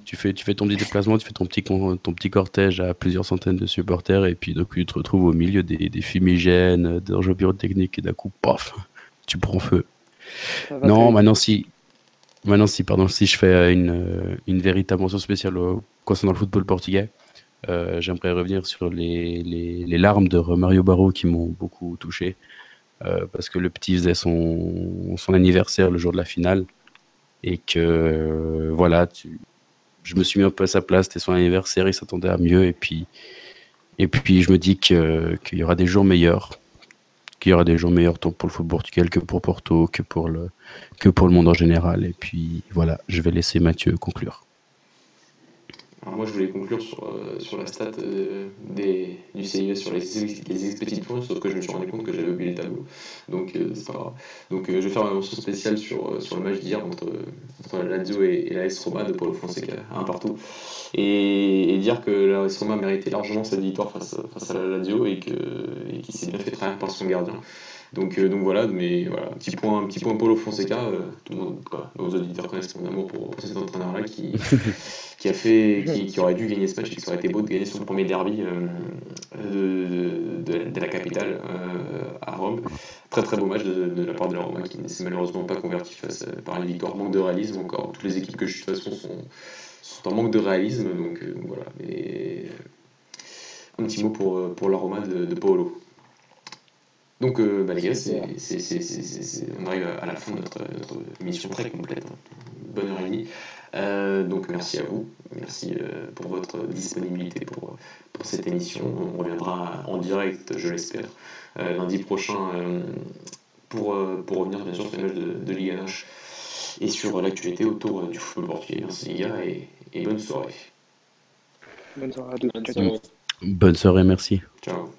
tu, fais, tu fais ton petit déplacement, tu fais ton petit, ton petit cortège à plusieurs centaines de supporters, et puis donc tu te retrouves au milieu des, des fumigènes, des enjeux pyrotechniques, et d'un coup, paf, tu prends feu. Non, maintenant si, maintenant si, pardon, si je fais une, une véritable mention spéciale concernant le football portugais, euh, j'aimerais revenir sur les, les, les, larmes de Mario Barro qui m'ont beaucoup touché. Euh, parce que le petit faisait son, son anniversaire le jour de la finale et que euh, voilà, tu, je me suis mis un peu à sa place, c'était son anniversaire, il s'attendait à mieux et puis et puis je me dis qu'il y aura des jours meilleurs, qu'il y aura des jours meilleurs tant pour le football portugais que pour Porto, que pour le que pour le monde en général et puis voilà, je vais laisser Mathieu conclure. Alors moi, je voulais conclure sur, euh, sur la stat euh, des, du CIS sur les, les expected points, sauf que je me suis rendu compte que j'avais oublié le tableau. Donc, euh, c'est pas grave. Donc, je vais faire une mention spéciale sur, sur le match d'hier entre, entre la Lazio et, la S Roma de Paulo Fonseca, un partout. Et, dire que la S méritait largement cette victoire face, face à la Lazio et qu'il s'est bien fait travailler par son gardien. Donc, euh, donc voilà, mais voilà, un petit point, petit point Paulo Fonseca. Euh, tout le monde, quoi, nos auditeurs connaissent mon amour pour, cet entraîneur-là qui, qui a fait, qui, qui, aurait dû gagner ce match et qui aurait été beau de gagner son premier derby euh, de, de, la capitale à Rome. Très très beau match de, la part de la Roma qui ne s'est malheureusement pas converti face par une victoire. Manque de réalisme encore. Toutes les équipes que je suis de toute façon sont, sont en manque de réalisme. Donc, donc voilà. Mais un petit mot pour, pour la Roma de, de Paolo. Donc, euh, bah, les gars, on arrive à la fin de notre, émission très complète, hein. bonne heure et demie. Euh, donc, merci à vous, merci euh, pour votre disponibilité pour, pour cette émission. On reviendra en direct, je l'espère, lundi prochain pour, pour revenir bien sûr sur les matchs de, de Ligue 1 et sur l'actualité autour du football portugais. Merci les gars et, et bonne soirée. Bonne soirée à tous. Bonne soirée, merci. Ciao.